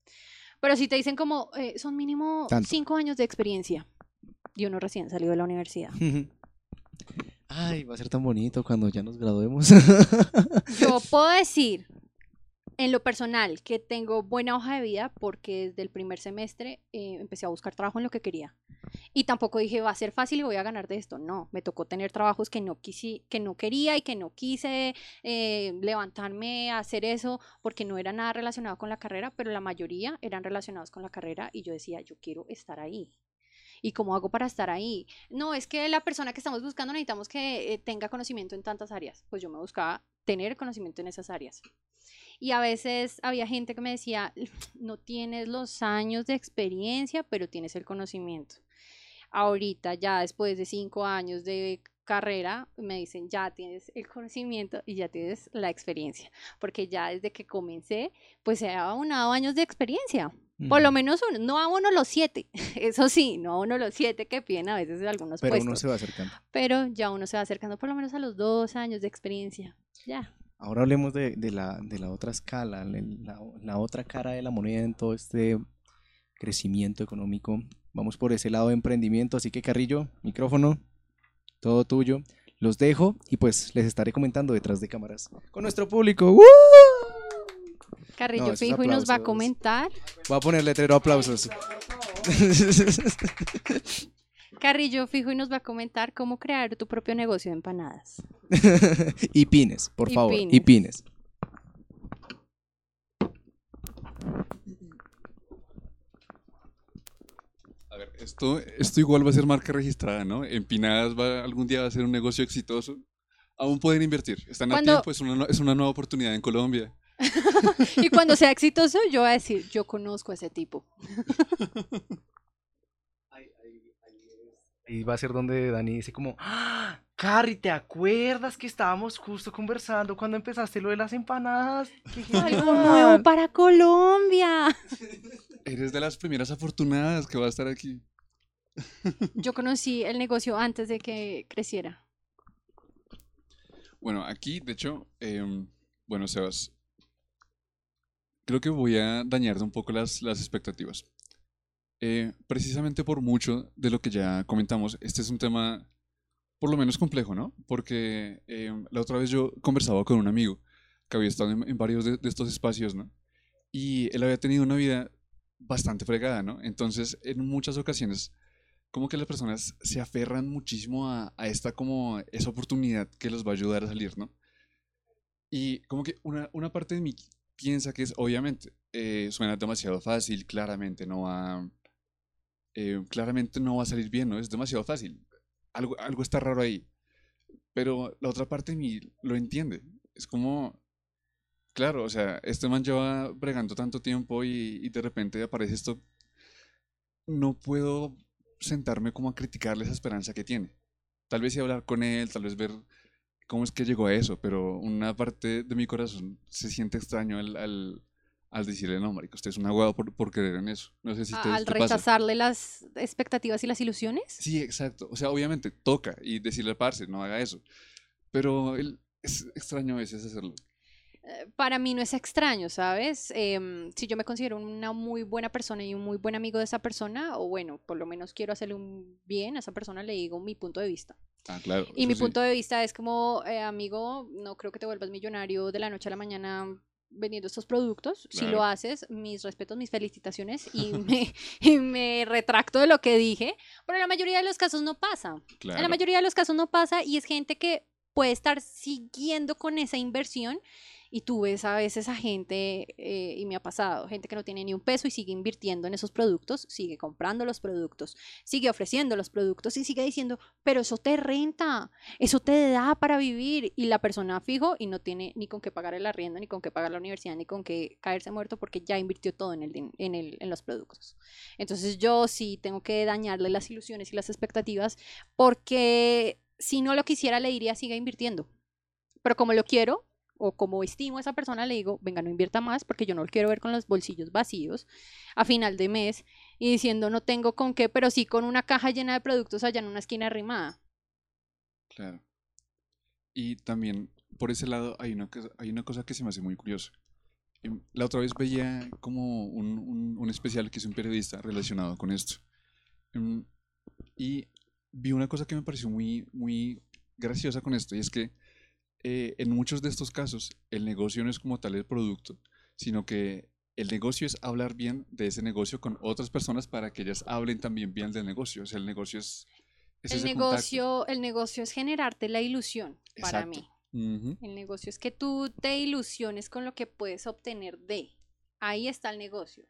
pero si te dicen como, eh, son mínimo cinco años de experiencia y uno recién salió de la universidad. [laughs] Ay, va a ser tan bonito cuando ya nos graduemos. Yo puedo decir en lo personal, que tengo buena hoja de vida porque desde el primer semestre eh, empecé a buscar trabajo en lo que quería. Y tampoco dije, va a ser fácil y voy a ganar de esto. No, me tocó tener trabajos que no, quisi, que no quería y que no quise eh, levantarme a hacer eso porque no era nada relacionado con la carrera, pero la mayoría eran relacionados con la carrera y yo decía, yo quiero estar ahí. ¿Y cómo hago para estar ahí? No, es que la persona que estamos buscando necesitamos que eh, tenga conocimiento en tantas áreas. Pues yo me buscaba tener conocimiento en esas áreas. Y a veces había gente que me decía, no tienes los años de experiencia, pero tienes el conocimiento. Ahorita, ya después de cinco años de carrera, me dicen, ya tienes el conocimiento y ya tienes la experiencia, porque ya desde que comencé, pues se ha abonado años de experiencia. Por lo menos uno, no a uno los siete, [laughs] eso sí, no a uno los siete que piden a veces algunos Pero puestos. uno se va acercando. Pero ya uno se va acercando por lo menos a los dos años de experiencia, ya. Ahora hablemos de, la, de la otra escala, la, la, otra cara de la moneda en todo este crecimiento económico. Vamos por ese lado de emprendimiento, así que Carrillo, micrófono, todo tuyo. Los dejo y pues les estaré comentando detrás de cámaras con nuestro público. Carrillo fijo y nos va a comentar. Voy a poner letrero aplausos. [laughs] Carrillo fijo y nos va a comentar cómo crear tu propio negocio de empanadas. [laughs] y pines, por favor. Y pines. A ver, esto, esto igual va a ser marca registrada, ¿no? Empinadas va, algún día va a ser un negocio exitoso. Aún pueden invertir. Están a tiempo, es una, es una nueva oportunidad en Colombia. [laughs] y cuando sea exitoso, yo voy a decir, yo conozco a ese tipo. [laughs] Y va a ser donde Dani dice como, ¡Ah, Carrie, ¿te acuerdas que estábamos justo conversando cuando empezaste lo de las empanadas? [laughs] Algo nuevo para Colombia. Eres de las primeras afortunadas que va a estar aquí. [laughs] Yo conocí el negocio antes de que creciera. Bueno, aquí, de hecho, em, bueno, Sebas, creo que voy a dañarte un poco las, las expectativas. Eh, precisamente por mucho de lo que ya comentamos, este es un tema por lo menos complejo, ¿no? Porque eh, la otra vez yo conversaba con un amigo que había estado en, varios de, estos espacios, ¿no? Y él había tenido una vida bastante fregada, ¿no? Entonces, en muchas ocasiones como que las personas se aferran muchísimo a, a, esta como esa oportunidad que los va a ayudar a salir, ¿no? Y como que una, una parte de mí piensa que es, obviamente, eh, suena demasiado fácil, claramente no va, eh, claramente no va a salir bien, ¿no? Es demasiado fácil. Algo, algo está raro ahí. Pero la otra parte de mí lo entiende. Es como, claro, o sea, este man lleva bregando tanto tiempo y, y de repente aparece esto. No puedo sentarme como a criticarle esa esperanza que tiene. Tal vez sí hablar con él, tal vez ver cómo es que llegó a eso, pero una parte de mi corazón se siente extraño al, al, al decirle, no, marico, usted es un aguado por, por creer en eso. No sé si te, Al rechazarle las expectativas y las ilusiones. Sí, exacto. O sea, obviamente toca y decirle parce, no haga eso. Pero él, es extraño a veces hacerlo. Eh, para mí no es extraño, ¿sabes? Em, si yo me considero una muy buena persona y un muy buen amigo de esa persona, o bueno, por lo menos quiero hacerle un bien a esa persona, le digo mi punto de vista. Ah, claro. Y mi punto de vista es como, eh, amigo, no creo que te vuelvas millonario de la noche a la mañana vendiendo estos productos. Si lo haces, mis respetos, mis felicitaciones [laughs] y me, y me retracto de lo que dije. Pero en la mayoría de los casos no pasa. En la mayoría de los casos no pasa y es gente que puede estar siguiendo con esa inversión y tú ves a veces a gente, eh, y me ha pasado, gente que no tiene ni un peso y sigue invirtiendo en esos productos, sigue comprando los productos, sigue ofreciendo los productos y sigue diciendo, pero eso te renta, eso te da para vivir. Y la persona fijo y no tiene ni con qué pagar el arriendo, ni con qué pagar la universidad, ni con qué caerse muerto porque ya invirtió todo en, el, en, el, en los productos. Entonces yo sí tengo que dañarle las ilusiones y las expectativas porque si no lo quisiera le diría siga invirtiendo. Pero como lo quiero, o como estimo a esa persona, le digo, venga, no invierta más porque yo no lo quiero ver con los bolsillos vacíos a final de mes y diciendo no tengo con qué, pero sí con una caja llena de productos allá en una esquina arrimada. Claro. Y también por ese lado hay una, hay una cosa que se me hace muy curiosa. Em, la otra vez veía como un, un, especial que hizo un periodista relacionado con esto. Em, y vi una cosa que me pareció muy, muy graciosa con esto, y es que eh, en muchos de estos casos el negocio no es como tal el producto, sino que el negocio es hablar bien de ese negocio con otras personas para que ellas hablen también bien del negocio. O sea, el negocio es... el, negocio, el negocio es generarte la ilusión para mí. El negocio es que tú te ilusiones con lo que puedes obtener de. Ahí está el negocio.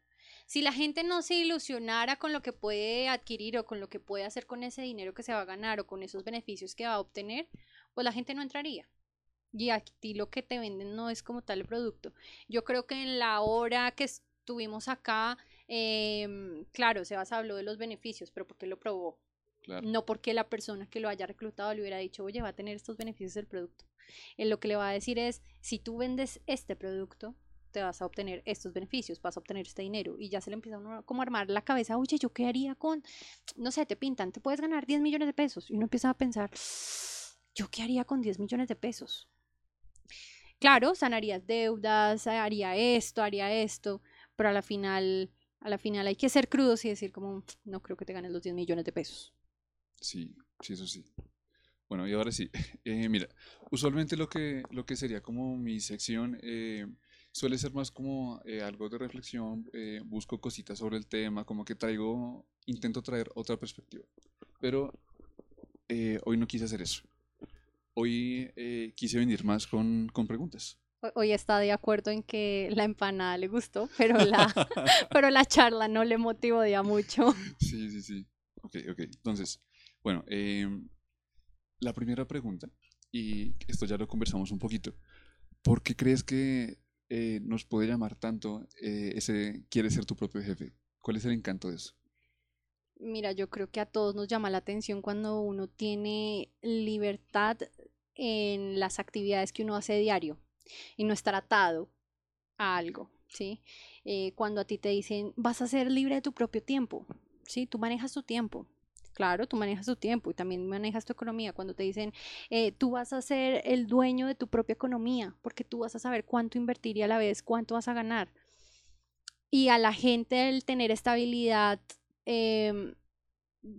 Si la gente no se ilusionara con lo que puede adquirir o con lo que puede hacer con ese dinero que se va a ganar o con esos beneficios que va a obtener, pues la gente no entraría y a ti lo que te venden no es como tal el producto. Yo creo que en la hora que estuvimos acá, eh, claro, Sebas habló de los beneficios, pero porque lo probó. No porque la persona que lo haya reclutado le hubiera dicho, oye, va a tener estos beneficios del producto. Él lo que le va a decir es, si tú vendes este producto, te vas a obtener estos beneficios, vas a obtener este dinero. Y ya se le empieza a como a armar la cabeza, oye, ¿yo qué haría con, no sé, te pintan, te puedes ganar 10 millones de pesos? Y uno empieza a pensar, ¿yo qué haría con 10 millones de pesos? Claro, sanarías deudas, haría esto, haría esto, pero a la final, a la final hay que ser crudos y decir como, no creo que te ganes los 10 millones de pesos. Sí, sí, eso sí. Bueno, y ahora sí. [laughs] Eh, mira, usualmente lo que, lo que sería como mi sección eh, suele ser más como eh, algo de reflexión, busco cositas sobre el tema, como que traigo, intento traer otra perspectiva. Pero hoy no quise hacer eso hoy eh, quise venir más con, con, preguntas. Hoy está de acuerdo en que la empanada le gustó, pero la, [laughs] [laughs] pero la charla no le motivó ya mucho. [laughs] Sí, sí, sí. Ok, ok. Entonces, bueno, em, la primera pregunta, y esto ya lo conversamos un poquito, ¿por qué crees que eh, nos puede llamar tanto eh, ese quiere ser tu propio jefe? ¿Cuál es el encanto de eso? Mira, yo creo que a todos nos llama la atención cuando uno tiene libertad en las actividades que uno hace diario y no estar atado a algo, ¿sí? Eh, cuando a ti te dicen, vas a ser libre de tu propio tiempo, ¿sí? Tú manejas tu tiempo. Claro, tú manejas tu tiempo y también manejas tu economía. Cuando te dicen, eh, tú vas a ser el dueño de tu propia economía, porque tú vas a saber cuánto invertir y a la vez cuánto vas a ganar. Y a la gente el tener estabilidad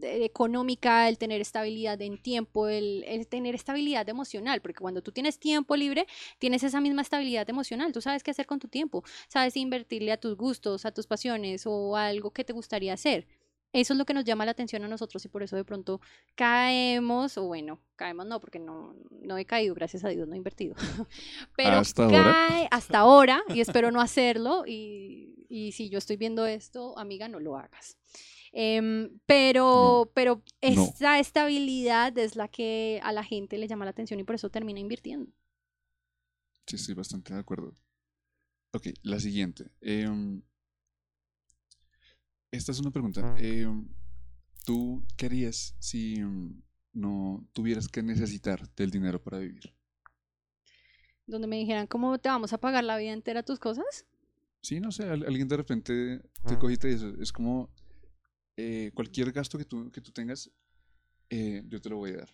económica, el tener estabilidad en tiempo, el, tener estabilidad emocional, porque cuando tú tienes tiempo libre, tienes esa misma estabilidad emocional, tú sabes qué hacer con tu tiempo, sabes invertirle a tus gustos, a tus pasiones o algo que te gustaría hacer. eso es lo que nos llama la atención a nosotros y por eso de pronto caemos, o bueno, caemos no, porque no, no he caído, gracias a Dios, no he invertido. [laughs] Pero hasta cae ahora. hasta ahora y espero no hacerlo y, y si yo estoy viendo esto, amiga, no lo hagas. Em, pero, pero esa estabilidad es la que a la gente le llama la atención y por eso termina invirtiendo. Sí, estoy bastante de acuerdo. Ok, la siguiente. Em, esta es una pregunta. Em, ¿Tú qué harías si em, no tuvieras que necesitar del dinero para vivir? Donde me dijeran, ¿cómo te vamos a pagar la vida entera tus cosas? Sí, no sé, al- alguien de repente te cogiste y eso. Es como eh, cualquier gasto que tú, que tú tengas, eh, yo te lo voy a dar.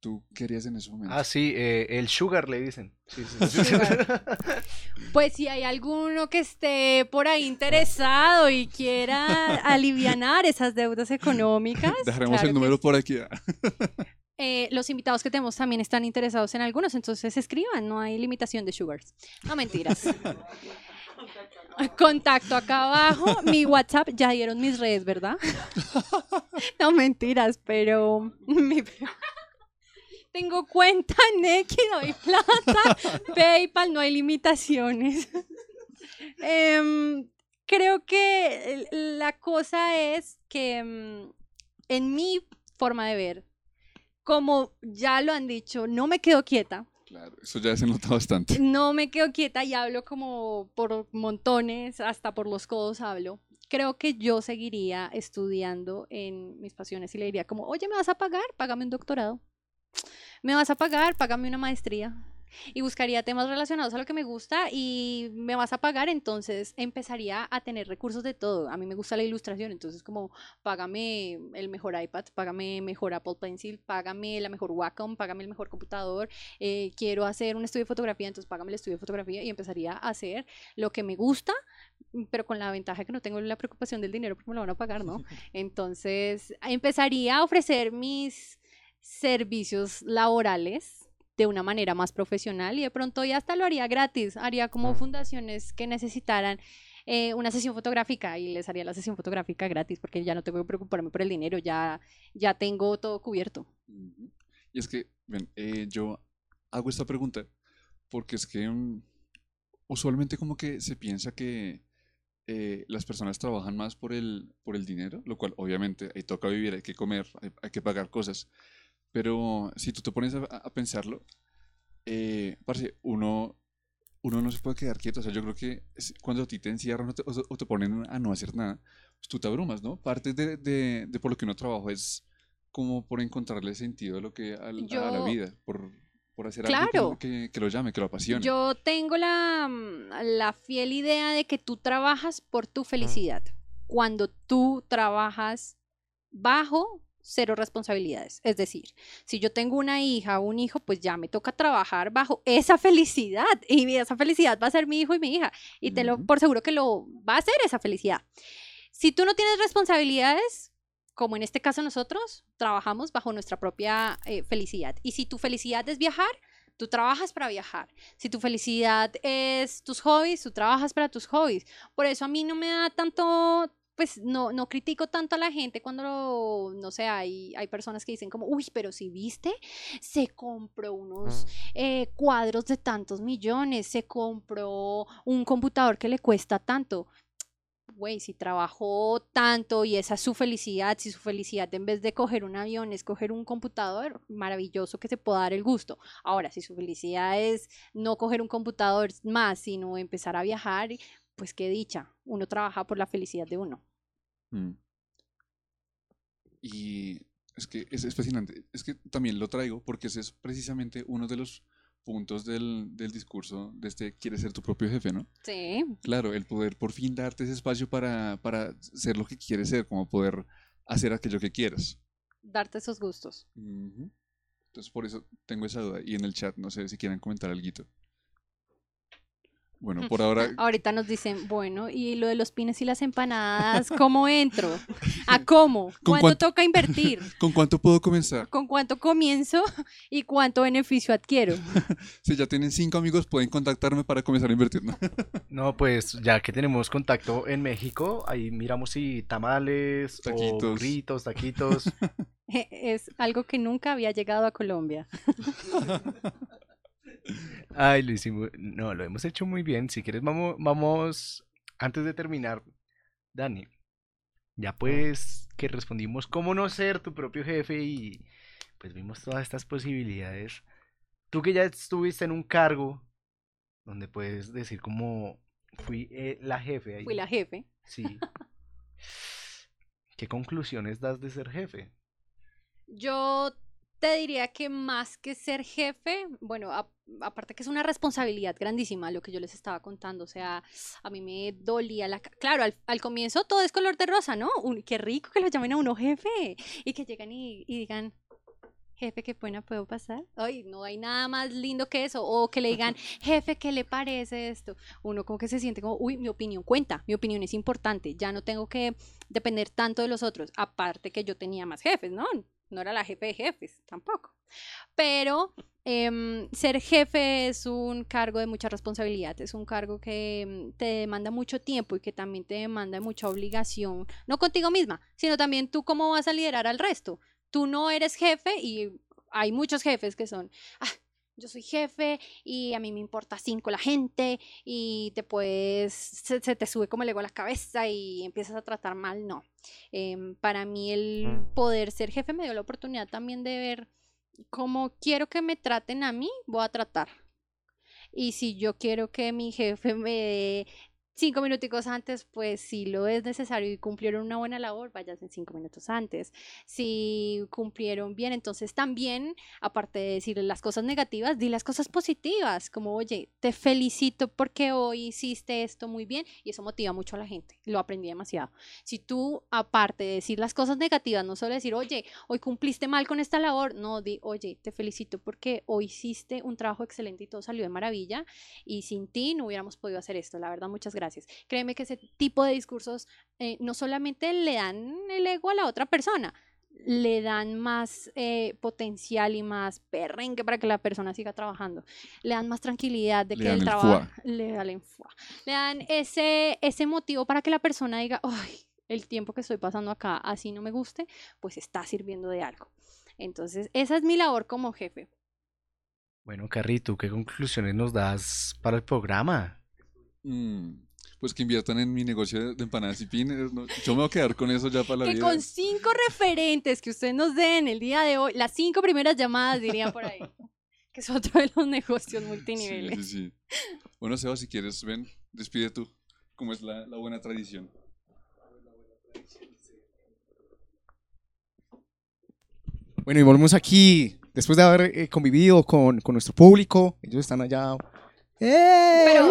¿Tú qué harías en ese momento? Ah, sí, eh, el sugar le dicen. Sí, sí, sí. [laughs] Pues si hay alguno que esté por ahí interesado y quiera alivianar esas deudas económicas. Dejaremos claro el número sí. por aquí. ah. [laughs] Eh, los invitados que tenemos también están interesados en algunos, entonces escriban, no hay limitación de sugars. No mentiras. [laughs] [laughs] Contacto acá abajo, mi WhatsApp, ya dieron mis redes, ¿verdad? [laughs] No mentiras, pero [laughs] tengo cuenta Nequi, doy plata, PayPal, no hay limitaciones. Em, creo que la cosa es que mm, en mi forma de ver, como ya lo han dicho, no me quedo quieta. Claro, eso ya se nota bastante. No me quedo quieta y hablo como por montones, hasta por los codos hablo. Creo que yo seguiría estudiando en mis pasiones y le diría como, oye, ¿me vas a pagar? Págame un doctorado. ¿Me vas a pagar? Págame una maestría. Y buscaría temas relacionados a lo que me gusta y me vas a pagar, entonces empezaría a tener recursos de todo. A mí me gusta la ilustración, entonces como págame el mejor iPad, págame mejor Apple Pencil, págame la mejor Wacom, págame el mejor computador, eh, quiero hacer un estudio de fotografía, entonces págame el estudio de fotografía y empezaría a hacer lo que me gusta, pero con la ventaja que no tengo la preocupación del dinero porque me lo van a pagar, ¿no? [laughs] Entonces empezaría a ofrecer mis servicios laborales de una manera más profesional y de pronto ya hasta lo haría gratis, haría como fundaciones que necesitaran eh, una sesión fotográfica y les haría la sesión fotográfica gratis porque ya no tengo que preocuparme por el dinero, ya, ya tengo todo cubierto. Y es que, ven, eh, yo hago esta pregunta porque es que mm, usualmente como que se piensa que eh, las personas trabajan más por el, por el dinero, lo cual obviamente ahí toca vivir, hay que comer, hay, hay que pagar cosas. Pero si tú te pones a, a pensarlo, eh, parce, uno, uno no se puede quedar quieto. O sea, yo creo que cuando a ti te encierran o te, o- te ponen a no hacer nada, pues tú te abrumas, ¿no? Parte de, de, de por lo que uno trabaja es como por encontrarle sentido a lo que al- a, la Yo- vida, por, por hacer algo que Claro. lo- que, que lo llame, que lo apasione. Yo tengo la, mm, la fiel idea de que tú trabajas por tu felicidad. Cuando tú trabajas bajo cero responsabilidades. Es decir, si yo tengo una hija o un hijo, pues ya me toca trabajar bajo esa felicidad. Y esa felicidad va a ser mi hijo y mi hija. Y te lo por seguro que lo va a hacer esa felicidad. Si tú no tienes responsabilidades, como en este caso nosotros, trabajamos bajo nuestra propia eh, felicidad. Y si tu felicidad es viajar, tú trabajas para viajar. Si tu felicidad es tus hobbies, tú trabajas para tus hobbies. Por eso a mí no me da tanto, pues no, no critico tanto a la gente cuando, no sé, hay, hay personas que dicen como, uy, pero si viste, se compró unos eh, cuadros de tantos millones, se compró un computador que le cuesta tanto. Güey, si trabajó tanto y esa es su felicidad, si su felicidad en vez de coger un avión es coger un computador, maravilloso que se pueda dar el gusto. Ahora, si su felicidad es no coger un computador más, sino empezar a viajar, pues qué dicha. Uno trabaja por la felicidad de uno. Mm. Y es que es, es fascinante. Es que también lo traigo porque ese es precisamente uno de los puntos del, del discurso de este quieres ser tu propio jefe, ¿no? Sí. Claro, el poder por fin darte ese espacio para, para ser lo que quieres ser, como poder hacer aquello que quieras. Darte esos gustos. Entonces por eso tengo esa duda. Y en el chat, no sé si quieren comentar algo. Bueno, por ahora. [laughs] Ahorita nos dicen, bueno, y lo de los pines y las empanadas, [laughs] ¿cómo entro? ¿A cómo? ¿Cuánto toca invertir? [laughs] ¿Con cuánto puedo comenzar? ¿Con cuánto comienzo y cuánto beneficio adquiero? si ya tienen cinco amigos, pueden contactarme para comenzar a invertir. ¿no? no, pues ya que tenemos contacto en México, ahí miramos si tamales, taquitos, o taquitos. es algo que nunca había llegado a Colombia. Ay, lo hicimos. No, lo hemos hecho muy bien. Si quieres, vamos, vamos. Antes de terminar, Dani. Ya pues que respondimos cómo no ser tu propio jefe y pues vimos todas estas posibilidades. Tú que ya estuviste en un cargo donde puedes decir como fui eh, la jefe ahí. Fui la jefe. Sí. [laughs] ¿Qué conclusiones das de ser jefe? Yo te diría que más que ser jefe, bueno, aparte que es una responsabilidad grandísima lo que yo les estaba contando, o sea, a mí me dolía la... Claro, al, comienzo todo es color de rosa, ¿no? qué rico que lo llamen a uno jefe y que llegan y, digan, jefe, qué buena puedo pasar. Ay, no hay nada más lindo que eso. O que le digan, [laughs] jefe, ¿qué le parece esto? Uno como que se siente como, uy, mi opinión cuenta, mi opinión es importante, ya no tengo que depender tanto de los otros. Aparte que yo tenía más jefes, ¿no? No era la jefe de jefes tampoco. Pero em, ser jefe es un cargo de mucha responsabilidad, es un cargo que em, te demanda mucho tiempo y que también te demanda mucha obligación, no contigo misma, sino también tú cómo vas a liderar al resto. Tú no eres jefe y hay muchos jefes que son, ah, yo soy jefe y a mí me importa cinco la gente y te puedes, se, te sube como el ego a la cabeza y empiezas a tratar mal, no. Em, para mí el poder ser jefe me dio la oportunidad también de ver cómo quiero que me traten a mí, voy a tratar. Y si yo quiero que mi jefe me cinco minuticos antes, pues si lo es necesario y cumplieron una buena labor, en cinco minutos antes. Si cumplieron bien, entonces también, aparte de decir las cosas negativas, di las cosas positivas, como, oye, te felicito porque hoy hiciste esto muy bien y eso motiva mucho a la gente. Lo aprendí demasiado. Si tú, aparte de decir las cosas negativas, no solo decir, oye, hoy cumpliste mal con esta labor, no, di, oye, te felicito porque hoy hiciste un trabajo excelente y todo salió de maravilla y sin ti no hubiéramos podido hacer esto. La verdad, muchas gracias gracias. Créeme que ese tipo de discursos eh, no solamente le dan el ego a la otra persona, le dan más eh, potencial y más perrenque para que la persona siga trabajando. Le dan más tranquilidad de que el trabajo le, da le dan ese, ese motivo para que la persona diga, ay, el tiempo que estoy pasando acá, así no me guste, pues está sirviendo de algo. Entonces, esa es mi labor como jefe. Bueno, Carrie, ¿tú qué conclusiones nos das para el programa? Mm, pues que inviertan en mi negocio de empanadas y pines. Yo me voy a quedar con eso ya para la vida. Que con cinco referentes que ustedes nos den el día de hoy, las cinco primeras llamadas diría por ahí. [laughs] que es otro de los negocios multiniveles. Sí, sí, Bueno, Seba, si quieres, ven, despide tú, como es la, buena tradición. Bueno, y volvemos aquí, después de haber eh, convivido con, con, nuestro público, ellos están allá. ¡Eh! Pero,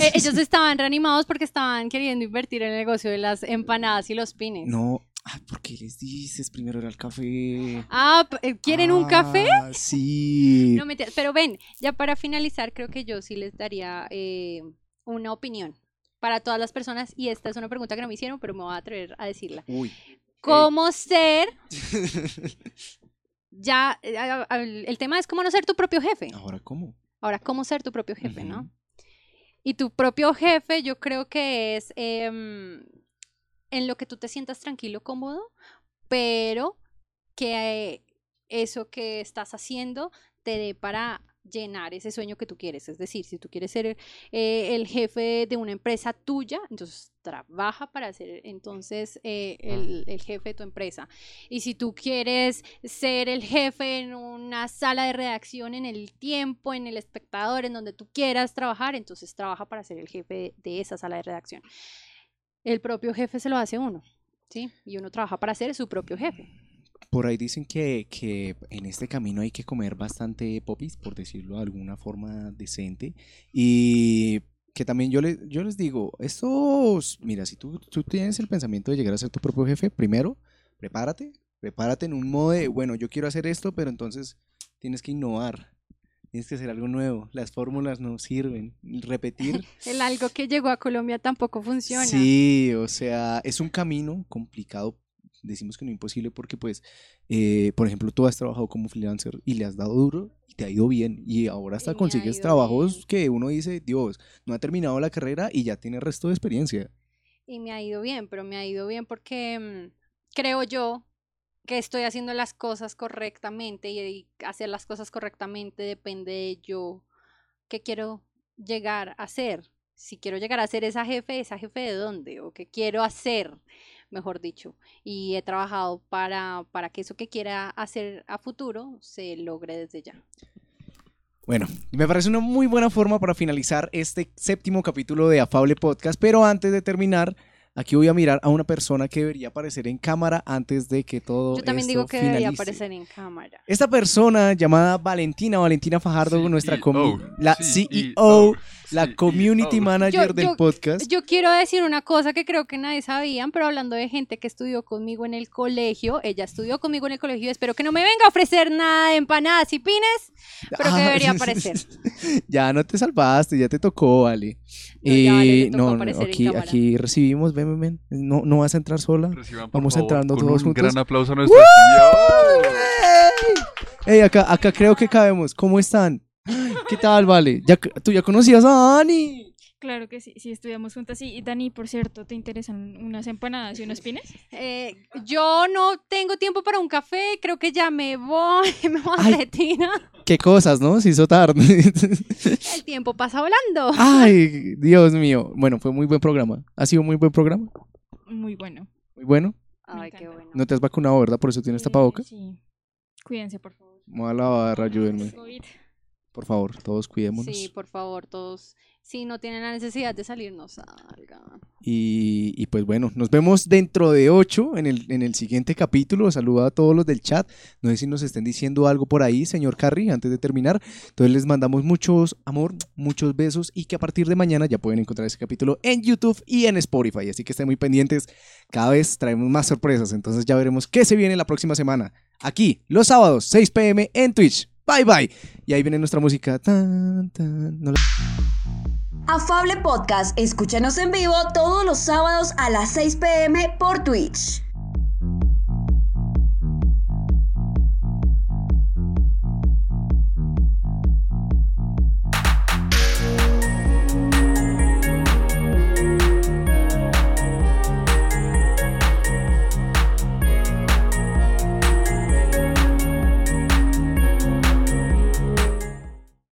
eh, [laughs] ellos estaban reanimados porque estaban queriendo invertir en el negocio de las empanadas y los pines. No, ¿por qué les dices? Primero era el café. Ah, eh, ¿quieren un café? Ah, sí. [laughs] No Pero ven, ya para finalizar, creo que yo sí les daría eh, una opinión para todas las personas. Y esta es una pregunta que no me hicieron, pero me voy a atrever a decirla. Uy. ¿Cómo ser? [laughs] ya, el tema es cómo no ser tu propio jefe. Ahora, ¿cómo? Ahora, ¿cómo ser tu propio jefe, no? Y tu propio jefe, yo creo que es em, en lo que tú te sientas tranquilo, cómodo, pero que eso que estás haciendo te dé para llenar ese sueño que tú quieres. Es decir, si tú quieres ser eh, el jefe de una empresa tuya, entonces trabaja para ser entonces eh, el, el, jefe de tu empresa. Y si tú quieres ser el jefe en una sala de redacción, en el tiempo, en el espectador, en donde tú quieras trabajar, entonces trabaja para ser el jefe de esa sala de redacción. El propio jefe se lo hace uno, ¿sí? Y uno trabaja para ser su propio jefe. Por ahí dicen que, en este camino hay que comer bastante popis, por decirlo de alguna forma decente. Y que también yo, les, yo les digo, estos, mira, si tú, tú tienes el pensamiento de llegar a ser tu propio jefe, primero, prepárate, prepárate en un modo de, bueno, yo quiero hacer esto, pero entonces tienes que innovar. Tienes que hacer algo nuevo. Las fórmulas no sirven. Repetir. [laughs] El algo que llegó a Colombia tampoco funciona. Sí, o sea, es un camino complicado. Decimos que no imposible porque, pues, eh, por ejemplo, tú has trabajado como freelancer y le has dado duro y te ha ido bien. Y ahora hasta Y consigues trabajos bien. que uno dice, Dios, no ha terminado la carrera y ya tiene resto de experiencia. Y me ha ido bien, pero me ha ido bien porque mm, creo yo que estoy haciendo las cosas correctamente y, y hacer las cosas correctamente depende de yo qué quiero llegar a ser. Si quiero llegar a ser esa jefe, esa jefe de dónde o qué quiero hacer, mejor dicho. Y he trabajado para, para que eso que quiera hacer a futuro se logre desde ya. Bueno, me parece una muy buena forma para finalizar este séptimo capítulo de Afable Podcast, pero antes de terminar, aquí voy a mirar a una persona que debería aparecer en cámara antes de que todo Yo también esto digo que debería aparecer en cámara. Esta persona llamada Valentina, Valentina Fajardo, nuestra comi- CEO, la CEO, CEO, la community manager Yo- del yo- podcast. Yo quiero decir una cosa que creo que nadie sabían, pero hablando de gente que estudió conmigo en el colegio, ella estudió conmigo en el colegio, espero que no me venga a ofrecer nada de empanadas y pines, pero que Ah, debería [laughs] aparecer. [laughs] ya no te salvaste, ya te tocó, vale. No, ya, vale, te Eh, no, no, aquí, aquí recibimos, ven, ven, ven. No, no vas a entrar sola. Reciban, Vamos favor, entrando con todos un juntos. gran aplauso a nuestra tía. Ey, acá, acá creo que cabemos. ¿Cómo están? [gasps] ¿Qué tal, vale? ¿Ya, ¿Tú ya conocías a Dani? Claro que sí, sí estudiamos juntas. Y, y Dani, por cierto, ¿te interesan unas empanadas y unos pines? Eh, yo no tengo tiempo para un café, creo que ya me voy, [laughs] me voy a Ay. retirar. Qué cosas, ¿no? Se hizo tarde. [laughs] El tiempo pasa volando. Ay, Dios mío. Bueno, fue muy buen programa. ¿Ha sido muy buen programa? Muy bueno. Muy bueno. Ay, qué bueno. No te has vacunado, ¿verdad? Por eso tienes Eh, tapabocas. Sí. Cuídense, por favor. Vamos a la barra, ayúdenme. COVID. Por favor, todos cuidémonos. Sí, por favor, todos, si no tienen la necesidad de salir, no salgan. Y, y pues bueno, nos vemos dentro de ocho en el, en el siguiente capítulo. Saluda a todos los del chat. No sé si nos estén diciendo algo por ahí, señor Carrie, antes de terminar. Entonces les mandamos muchos amor, muchos besos y que a partir de mañana ya pueden encontrar ese capítulo en YouTube y en Spotify. Así que estén muy pendientes. Cada vez traemos más sorpresas. Entonces ya veremos qué se viene la próxima semana. Aquí, los sábados, 6 pm en Twitch. Bye bye. Y ahí viene nuestra música. Tan, tan. Afable Podcast, escúchanos en vivo todos los sábados a las 6 pm por Twitch.